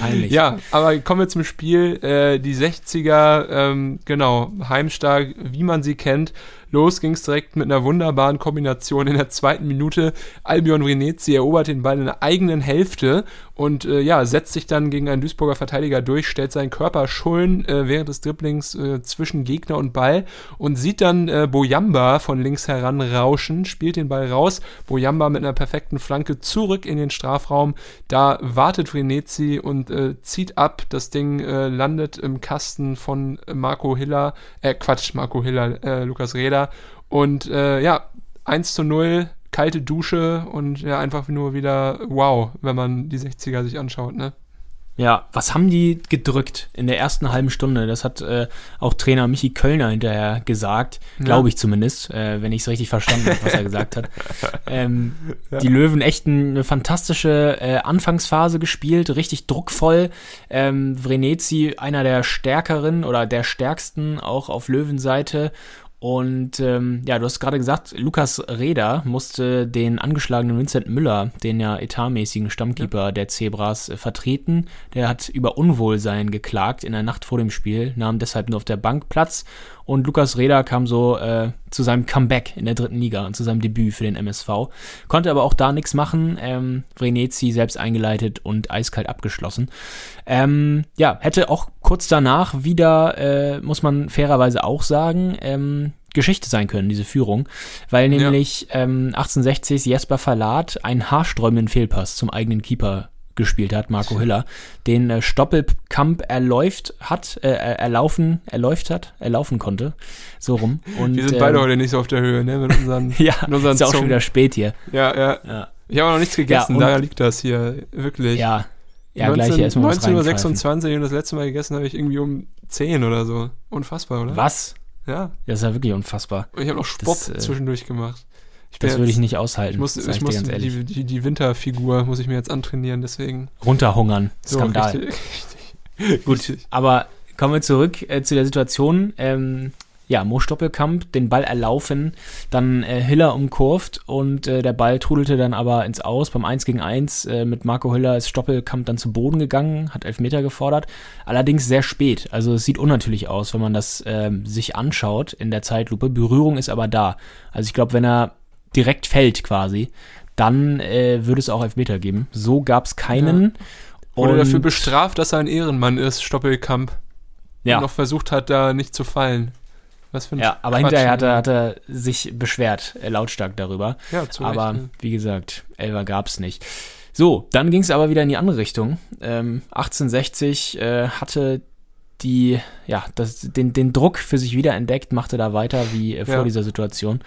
Peinlich. Ja, aber kommen wir zum Spiel. Äh, die 60er, ähm, genau, heimstark, wie man sie kennt. Los ging es direkt mit einer wunderbaren Kombination in der zweiten Minute. Albion Vrinezi erobert den Ball in der eigenen Hälfte und äh, ja, setzt sich dann gegen einen Duisburger Verteidiger durch, stellt seinen Körper schulden äh, während des Dribblings äh, zwischen Gegner und Ball und sieht dann äh, Boyamba von links heran rauschen, spielt den Ball raus. Boyamba mit einer perfekten Flanke zurück in den Strafraum. Da wartet Vrinezi und äh, zieht ab. Das Ding äh, landet im Kasten von Marco Hiller, äh, Quatsch, Marco Hiller, äh, Lukas Reda leider. Und äh, ja, 1 zu 0, kalte Dusche und ja, einfach nur wieder wow, wenn man die 60er sich anschaut, ne? Ja, was haben die gedrückt in der ersten halben Stunde? Das hat äh, auch Trainer Michi Kölner hinterher gesagt, glaube ich zumindest, äh, wenn ich es richtig verstanden habe, was er gesagt hat. Ähm, ja. Die Löwen echt eine fantastische äh, Anfangsphase gespielt, richtig druckvoll. Ähm, Vrenetzi einer der stärkeren oder der stärksten auch auf Löwenseite Und ähm, ja, du hast gerade gesagt, Lukas Reda musste den angeschlagenen Vincent Müller, den ja etatmäßigen Stammkeeper ja. der Zebras, äh, vertreten. Der hat über Unwohlsein geklagt in der Nacht vor dem Spiel, nahm deshalb nur auf der Bank Platz. Und Lukas Reda kam so äh, zu seinem Comeback in der dritten Liga und zu seinem Debüt für den MSV. Konnte aber auch da nichts machen. Ähm, Vrenetzi selbst eingeleitet und eiskalt abgeschlossen. Ähm, ja, hätte auch kurz danach wieder, äh, muss man fairerweise auch sagen, ähm, Geschichte sein können, diese Führung, weil nämlich ja. ähm, 1860 Jesper Verlat einen haarsträubenden Fehlpass zum eigenen Keeper gespielt hat, Marco Hiller, den äh, Stoppelkamp erläuft hat, äh, erlaufen, erläuft hat, erlaufen konnte, so rum. Und, Wir sind ähm, beide heute nicht so auf der Höhe, ne, mit unseren, ja, mit unseren ist ja auch schon wieder spät hier. Ja, ja. ja. Ich habe noch nichts gegessen, ja, daher liegt das hier, wirklich. Ja, ja 19, gleich erstmal 19.26 Uhr und das letzte Mal gegessen habe ich irgendwie um 10 oder so. Unfassbar, oder? Was? Ja. Das ist ja wirklich unfassbar. Und ich habe noch Sport das, äh, zwischendurch gemacht. Ich das würde ich nicht aushalten. Ich muss, ich muss die, die, die, Winterfigur muss ich mir jetzt antrainieren, deswegen. Runterhungern. Skandal. So, richtig, richtig. Gut, richtig. aber kommen wir zurück äh, zu der Situation. Ähm, ja, Mo Stoppelkamp den Ball erlaufen, dann äh, Hiller umkurvt und äh, der Ball trudelte dann aber ins Aus. Beim 1 gegen 1 äh, mit Marco Hiller ist Stoppelkamp dann zu Boden gegangen, hat Elfmeter gefordert, allerdings sehr spät. Also es sieht unnatürlich aus, wenn man das äh, sich anschaut in der Zeitlupe. Berührung ist aber da. Also ich glaube, wenn er direkt fällt quasi, dann äh, würde es auch Elfmeter geben. So gab es keinen. Ja. Oder dafür bestraft, dass er ein Ehrenmann ist, Stoppelkamp. Ja. Und noch versucht hat, da nicht zu fallen. Was für ein Ja, aber Quatsch, hinterher hat er, hat er sich beschwert, äh, lautstark darüber. Ja, zu Aber Recht, ne? wie gesagt, Elver gab es nicht. So, dann ging es aber wieder in die andere Richtung. Ähm, 1860 äh, hatte die, ja, das, den, den Druck für sich wieder entdeckt, machte da weiter wie äh, vor ja. dieser Situation.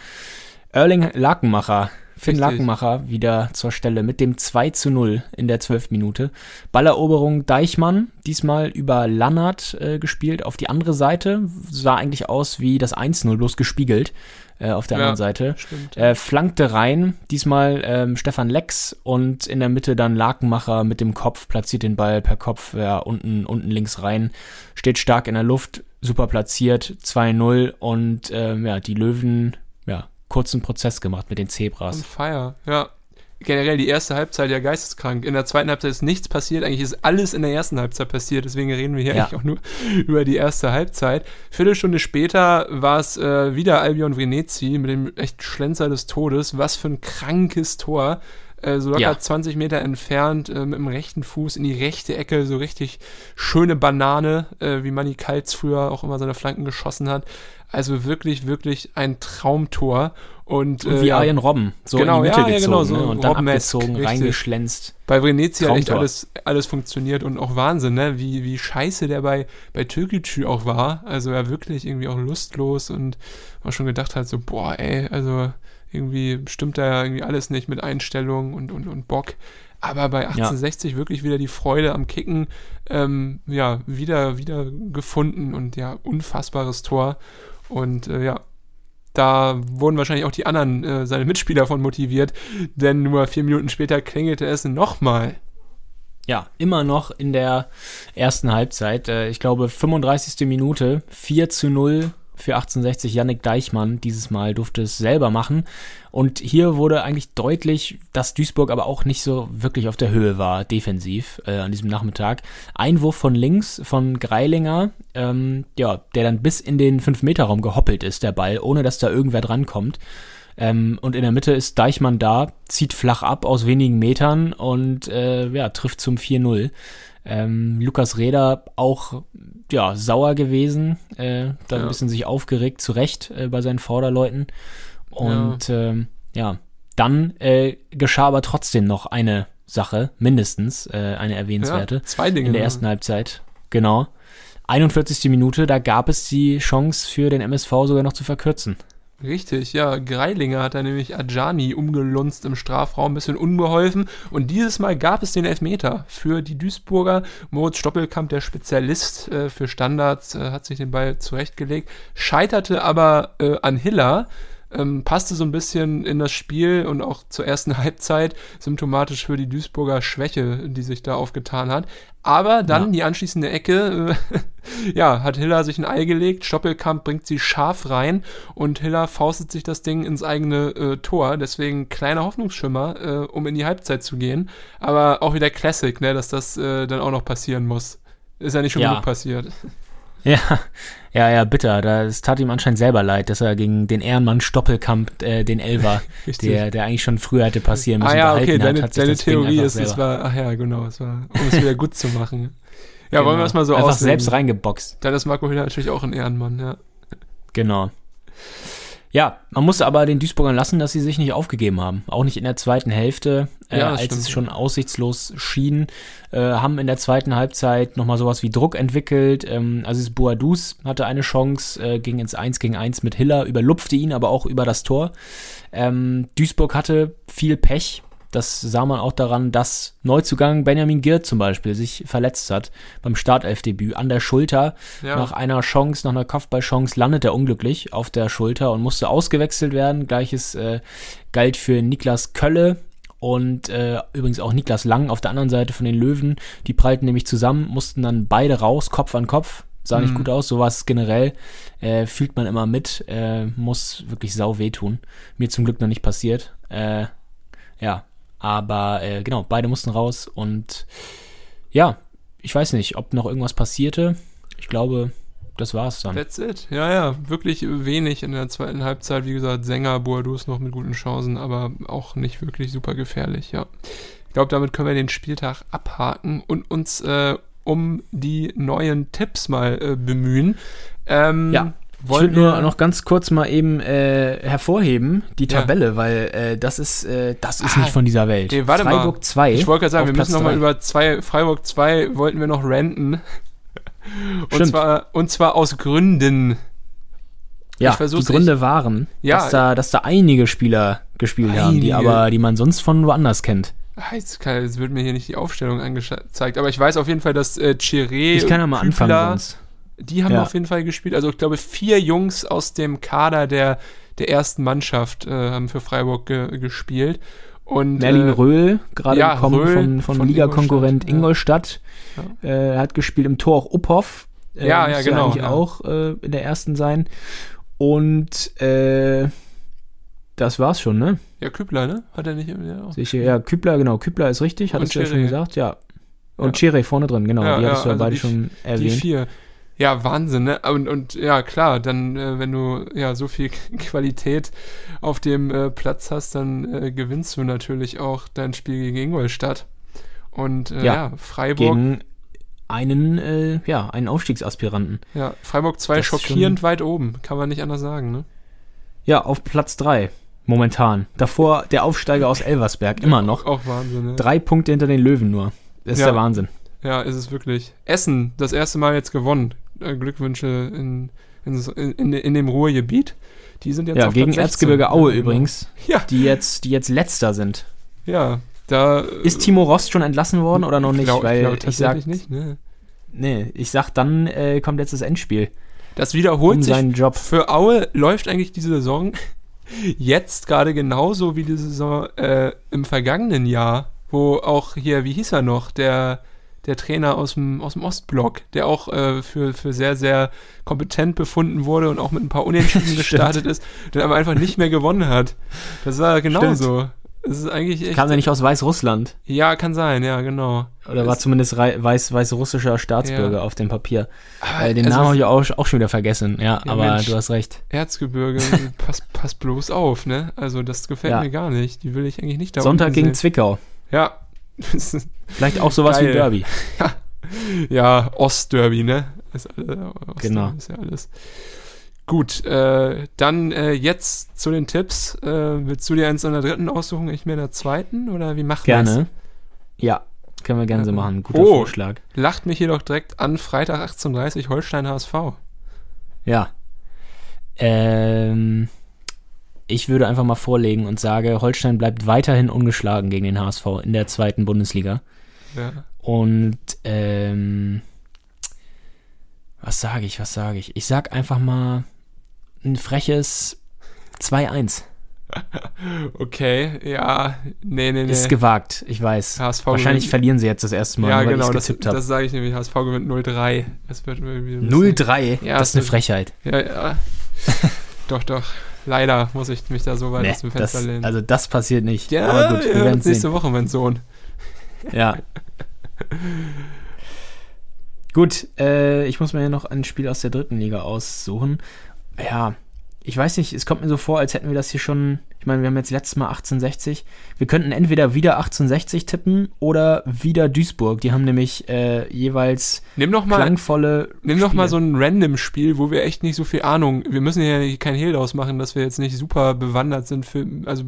Erling Lakenmacher Finn Richtig. Lakenmacher wieder zur Stelle mit dem 2 zu 0 in der 12. Minute. Balleroberung Deichmann, diesmal über Lannert äh, gespielt auf die andere Seite. Sah eigentlich aus wie das 1-0, bloß gespiegelt äh, auf der ja, anderen Seite. Stimmt. Äh, flankte rein, diesmal ähm, Stefan Lex und in der Mitte dann Lakenmacher mit dem Kopf, platziert den Ball per Kopf ja, unten, unten links rein, steht stark in der Luft, super platziert, 2-0 und ähm, ja, die Löwen kurzen Prozess gemacht mit den Zebras. On fire, ja. Generell die erste Halbzeit ja geisteskrank. In der zweiten Halbzeit ist nichts passiert. Eigentlich ist alles in der ersten Halbzeit passiert. Deswegen reden wir hier ja. eigentlich auch nur über die erste Halbzeit. Viertelstunde später war es äh, wieder Albion Venezi mit dem echt Schlenzer des Todes. Was für ein krankes Tor äh, so locker ja. 20 Meter entfernt, äh, mit dem rechten Fuß in die rechte Ecke, so richtig schöne Banane, äh, wie Manny Kaltz früher auch immer seine Flanken geschossen hat. Also wirklich, wirklich ein Traumtor. Und, und wie äh, Arjen Robben, so genau, in die Mitte ja, gezogen ja, genau, so ne? und dann abgezogen, richtig. reingeschlänzt. Bei Venezia hat echt alles, alles funktioniert und auch Wahnsinn, ne? wie, wie scheiße der bei, bei Türkgücü auch war. Also er wirklich irgendwie auch lustlos und man schon gedacht hat, so, boah, ey, also irgendwie stimmt da irgendwie alles nicht mit Einstellung und, und, und Bock. Aber bei 1860 ja. wirklich wieder die Freude am Kicken, ähm, ja, wieder, wieder gefunden und ja, unfassbares Tor. Und äh, ja, da wurden wahrscheinlich auch die anderen, äh, seine Mitspieler von motiviert, denn nur vier Minuten später klingelte es nochmal. Ja, immer noch in der ersten Halbzeit. Äh, ich glaube, 35. Minute, 4 zu 0 für 1860 Yannick Deichmann. Dieses Mal durfte es selber machen. Und hier wurde eigentlich deutlich, dass Duisburg aber auch nicht so wirklich auf der Höhe war, defensiv, äh, an diesem Nachmittag. Einwurf von links von Greilinger, ähm, ja, der dann bis in den 5-Meter-Raum gehoppelt ist, der Ball, ohne dass da irgendwer drankommt. Ähm, und in der Mitte ist Deichmann da, zieht flach ab aus wenigen Metern und äh, ja, trifft zum 4-0. Ähm, Lukas Reda auch ja, sauer gewesen, äh, da ja. ein bisschen sich aufgeregt, zu Recht äh, bei seinen Vorderleuten. Und ja, ähm, ja. dann äh, geschah aber trotzdem noch eine Sache, mindestens äh, eine erwähnenswerte. Ja, zwei Dinge. In der ersten Halbzeit, genau. 41. Minute, da gab es die Chance für den MSV sogar noch zu verkürzen. Richtig, ja. Greilinger hat da nämlich Ajani umgelunzt im Strafraum, ein bisschen unbeholfen. Und dieses Mal gab es den Elfmeter für die Duisburger. Moritz Stoppelkamp, der Spezialist äh, für Standards, äh, hat sich den Ball zurechtgelegt, scheiterte aber äh, an Hiller. Ähm, passte so ein bisschen in das Spiel und auch zur ersten Halbzeit symptomatisch für die Duisburger Schwäche, die sich da aufgetan hat. Aber dann ja. die anschließende Ecke, äh, ja, hat Hiller sich ein Ei gelegt, Stoppelkamp bringt sie scharf rein und Hiller faustet sich das Ding ins eigene äh, Tor. Deswegen kleiner Hoffnungsschimmer, äh, um in die Halbzeit zu gehen. Aber auch wieder Classic, ne, dass das äh, dann auch noch passieren muss. Ist ja nicht schon Ja. genug passiert. Ja, ja, ja, bitter. Das tat ihm anscheinend selber leid, dass er gegen den Ehrenmann Stoppelkamp, äh, den Elver, der, der eigentlich schon früher hätte passieren müssen, Ah ja, okay, deine, hat, deine Theorie ist, es war, ach ja, genau, es war, um es wieder gut zu machen. Ja, Genau. wollen wir es mal so Einfach auslegen. selbst reingeboxt. Dann ist Marco Hiller natürlich auch ein Ehrenmann, ja. Genau. Ja, man muss aber den Duisburgern lassen, dass sie sich nicht aufgegeben haben. Auch nicht in der zweiten Hälfte, äh, Ja, als stimmt. es schon aussichtslos schien, äh, haben in der zweiten Halbzeit nochmal sowas wie Druck entwickelt. Ähm, Aziz Bouadouz hatte eine Chance, äh, ging ins 1 gegen 1 mit Hiller, überlupfte ihn aber auch über das Tor. Ähm, Duisburg hatte viel Pech. Das sah man auch daran, dass Neuzugang Benjamin Girt zum Beispiel sich verletzt hat beim Startelfdebüt an der Schulter. Ja. Nach einer Chance, nach einer Kopfballchance landet er unglücklich auf der Schulter und musste ausgewechselt werden. Gleiches äh, galt für Niklas Kölle und äh, übrigens auch Niklas Lang auf der anderen Seite von den Löwen. Die prallten nämlich zusammen, mussten dann beide raus, Kopf an Kopf. Sah nicht Mhm. gut aus, sowas generell äh, fühlt man immer mit, äh, muss wirklich sau wehtun. Mir zum Glück noch nicht passiert. Äh, ja, aber äh, genau, beide mussten raus und ja, ich weiß nicht, ob noch irgendwas passierte. Ich glaube, das war's dann. That's it. Ja, ja, wirklich wenig in der zweiten Halbzeit. Wie gesagt, Sänger, Boadus noch mit guten Chancen, aber auch nicht wirklich super gefährlich, ja. Ich glaube, damit können wir den Spieltag abhaken und uns äh, um die neuen Tipps mal äh, bemühen. Ähm, Ja. Ich will nur noch ganz kurz mal eben äh, hervorheben, die Ja. Tabelle, weil äh, das ist, äh, das ist Ah, nicht von dieser Welt. nee, warte mal. Freiburg 2. Ich wollte gerade sagen, wir müssen nochmal über zwei, Freiburg 2 wollten wir noch ranten. Und Stimmt. zwar, und zwar aus Gründen. Ja, ich die Gründe waren, Ja. dass, da, dass da einige Spieler gespielt haben, die Einige. aber, die man sonst von woanders kennt. Jetzt, kann, jetzt wird mir hier nicht die Aufstellung angezeigt, aber ich weiß auf jeden Fall, dass äh, Chiré, Ich kann ja mal anfangen sonst. Die haben Ja. auf jeden Fall gespielt. Also ich glaube, vier Jungs aus dem Kader der, der ersten Mannschaft äh, haben für Freiburg ge gespielt. Und, Merlin äh, Röhl, gerade ja, gekommen Röhl von, von, von Ligakonkurrent Ingolstadt, Ingolstadt. Äh, hat gespielt im Tor auch Uphoff. Äh, Ja, ja, genau, eigentlich ja. auch äh, in der ersten sein. Und äh, das war's schon, ne? Ja, Kübler, ne? Hat er nicht? Ja. Sicher, ja, Kübler, genau, Kübler ist richtig, hattest du ja schon gesagt, ja. Und Ja. Chiré vorne drin, genau, Ja, die ja, hattest du ja also beide die- schon Die erwähnt. vier. Ja, Wahnsinn, ne? Und, und ja, klar, dann, äh, wenn du ja so viel Qualität auf dem äh, Platz hast, dann äh, gewinnst du natürlich auch dein Spiel gegen Ingolstadt. Und äh, ja. Ja, Freiburg, Gegen einen, äh, ja, einen Aufstiegsaspiranten. ja, Freiburg 2 Das ist schockierend weit oben, kann man nicht anders sagen, ne? Ja, auf Platz 3 momentan. Davor der Aufsteiger aus Elversberg, immer noch. Auch Wahnsinn, ne? Drei Punkte hinter den Löwen nur. Das ist Ja. der Wahnsinn. Ja, ist es wirklich. Essen, das erste Mal jetzt gewonnen. Äh, Glückwünsche in, in, in, in dem Ruhrgebiet. Die sind jetzt Ja, auf gegen Platz 16. Erzgebirge Aue genau. übrigens, Ja, die jetzt, die jetzt letzter sind. ja. Da Ist Timo Rost schon entlassen worden oder noch nicht? glaub, Weil glaub ich, sag, nicht, ne? nee, ich sag, dann äh, kommt jetzt das Endspiel Das wiederholt um sich. Job. Für Aue läuft eigentlich diese Saison jetzt gerade genauso wie die Saison äh, im vergangenen Jahr, wo auch hier, wie hieß er noch, der, der Trainer aus dem, aus dem Ostblock, der auch äh, für, für sehr, sehr kompetent befunden wurde und auch mit ein paar Unentschieden gestartet ist, der aber einfach nicht mehr gewonnen hat. Das war genauso. Das ist eigentlich echt. Kam der nicht aus Weißrussland? ja, kann sein, ja, genau. Oder war Es- zumindest weiß, weißrussischer Staatsbürger Ja. auf dem Papier. Aber Äh, den also- Namen habe ich auch, auch schon wieder vergessen. Ja, Ja, aber Mensch. du hast recht. Erzgebirge, pass, pass bloß auf, ne? Also das gefällt Ja. mir gar nicht. Die will ich eigentlich nicht da Sonntag gegen sehen. Zwickau. Ja. Vielleicht auch sowas Geil. wie Derby. ja, Ostderby, ne? Ist, alle, Ostderby Genau. ist ja alles. Gut, äh, dann äh, jetzt zu den Tipps. Äh, willst du dir eins in der dritten aussuchen, ich mir in der zweiten? Oder wie machen wir's? Gerne. Ja, können wir gerne so Ja. machen. Guter Oh. Vorschlag. Lacht mich jedoch direkt an Freitag 18.30 Holstein HSV. Ja. Ähm, ich würde einfach mal vorlegen und sage, Holstein bleibt weiterhin ungeschlagen gegen den HSV in der zweiten Bundesliga. Ja. Und ähm, was sage ich, was sage ich? Ich sag einfach mal ein freches 2-1. okay, ja, nee, nee, nee. Ist gewagt, ich weiß. HSV Wahrscheinlich gewinnt- verlieren sie jetzt das erste Mal, ja, weil genau, ich das, getippt habe. das sage ich nämlich. HSV gewinnt 0-3. Das wird irgendwie ein bisschen- 0-3, Ja, das ist eine das- Frechheit. Ja, ja. doch, doch. Leider muss ich mich da so weit Nee, aus dem Fenster das, lehnen. also das passiert nicht. ja, Aber gut, wir ja, nächste sehen. Woche, mein Sohn. Ja. Gut, äh, ich muss mir ja noch ein Spiel aus der dritten Liga aussuchen. Ja, ich weiß nicht, es kommt mir so vor, als hätten wir das hier schon. Ich meine, wir haben jetzt letztes Mal 1860. Wir könnten entweder wieder 1860 tippen oder wieder Duisburg. Die haben nämlich äh, jeweils Nimm doch mal, klangvolle. nimm doch mal Spiele. so ein Random-Spiel, wo wir echt nicht so viel Ahnung. Wir müssen ja kein Hehl draus machen, dass wir jetzt nicht super bewandert sind für, also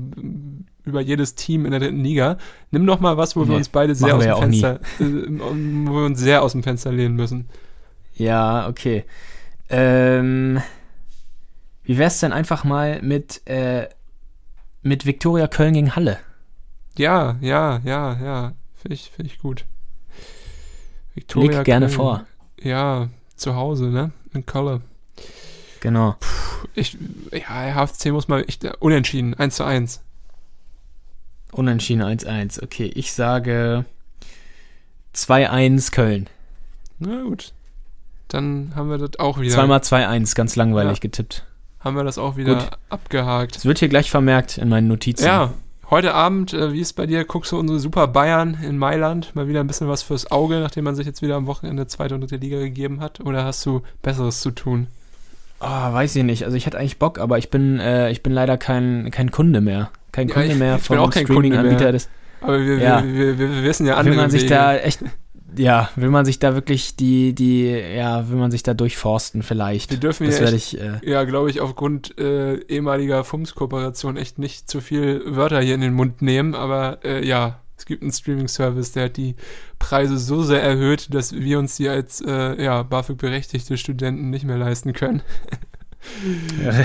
über jedes Team in der dritten Liga. Nimm doch mal was, wo wir Nee, uns beide sehr aus wir dem ja. Fenster, äh, wo wir uns sehr aus dem Fenster lehnen müssen. Ja, okay. Ähm, wie wär's denn einfach mal mit, äh, mit Viktoria Köln gegen Halle? Ja, ja, ja, ja. Finde ich, find ich gut. Victoria Leg gerne Köln. vor. Ja, zu Hause, ne? In Köln. Genau. Ich, ja, HFC muss mal echt äh, unentschieden, 1 zu 1. Unentschieden 1-1. Okay, ich sage 2-1 Köln. Na gut. Dann haben wir das auch wieder. Zweimal 2-1, ganz langweilig Ja. getippt. Haben wir das auch wieder Gut. abgehakt. Es wird hier gleich vermerkt in meinen Notizen. Ja, heute Abend, äh, wie ist bei dir? Guckst du unsere Super Bayern in Mailand? Mal wieder ein bisschen was fürs Auge, nachdem man sich jetzt wieder am Wochenende zweite und dritte Liga gegeben hat? Oder hast du Besseres zu tun? Ah, weiß ich nicht. Also ich hätte eigentlich Bock, aber ich bin, äh, ich bin leider kein, kein Kunde mehr. Kein Ja, Kunde ich- mehr ich bin vom auch kein Kunde Streaming-Anbieter. Aber wir, Ja. wir, wir, wir, wissen ja andere man sich Wege. da echt, ja, will man sich da wirklich die, die, ja, will man sich da durchforsten vielleicht. Wir dürfen das ja werde echt, ich, äh, ja, glaube ich, aufgrund äh, ehemaliger FUMS-Kooperation echt nicht zu viel Wörter hier in den Mund nehmen. Aber äh, ja, es gibt einen Streaming-Service, der hat die Preise so sehr erhöht, dass wir uns die als äh, ja, BAföG-berechtigte Studenten nicht mehr leisten können.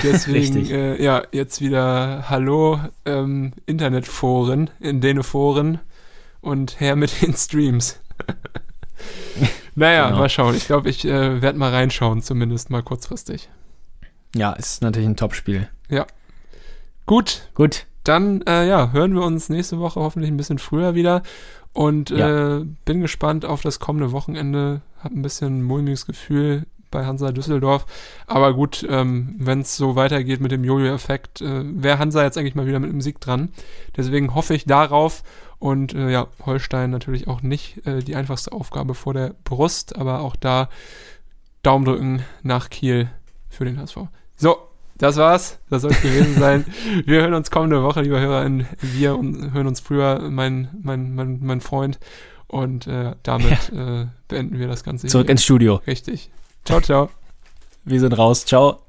Deswegen, richtig. äh, ja, jetzt wieder Hallo ähm, Internetforen, in den Foren und her mit den Streams. naja, Genau. mal schauen. Ich glaube, ich äh, werde mal reinschauen, zumindest mal kurzfristig. Ja, ist natürlich ein Top-Spiel. Gut, Gut, dann äh, ja, hören wir uns nächste Woche hoffentlich ein bisschen früher wieder. Und Ja. äh, bin gespannt auf das kommende Wochenende. Hab ein bisschen ein mulmiges Gefühl bei Hansa Düsseldorf. Aber gut, ähm, wenn es so weitergeht mit dem Jojo-Effekt, äh, wäre Hansa jetzt eigentlich mal wieder mit dem Sieg dran. Deswegen hoffe ich darauf. Und äh, ja, Holstein natürlich auch nicht äh, die einfachste Aufgabe vor der Brust, aber auch da Daumen drücken nach Kiel für den HSV. So, das war's. Das soll es gewesen sein. Wir hören uns kommende Woche, liebe HörerInnen. Wir und hören uns früher, mein, mein, mein, mein Freund. Und äh, damit äh, beenden wir das Ganze zurück hier. ins Studio. Richtig. Ciao, ciao. Wir sind raus. Ciao.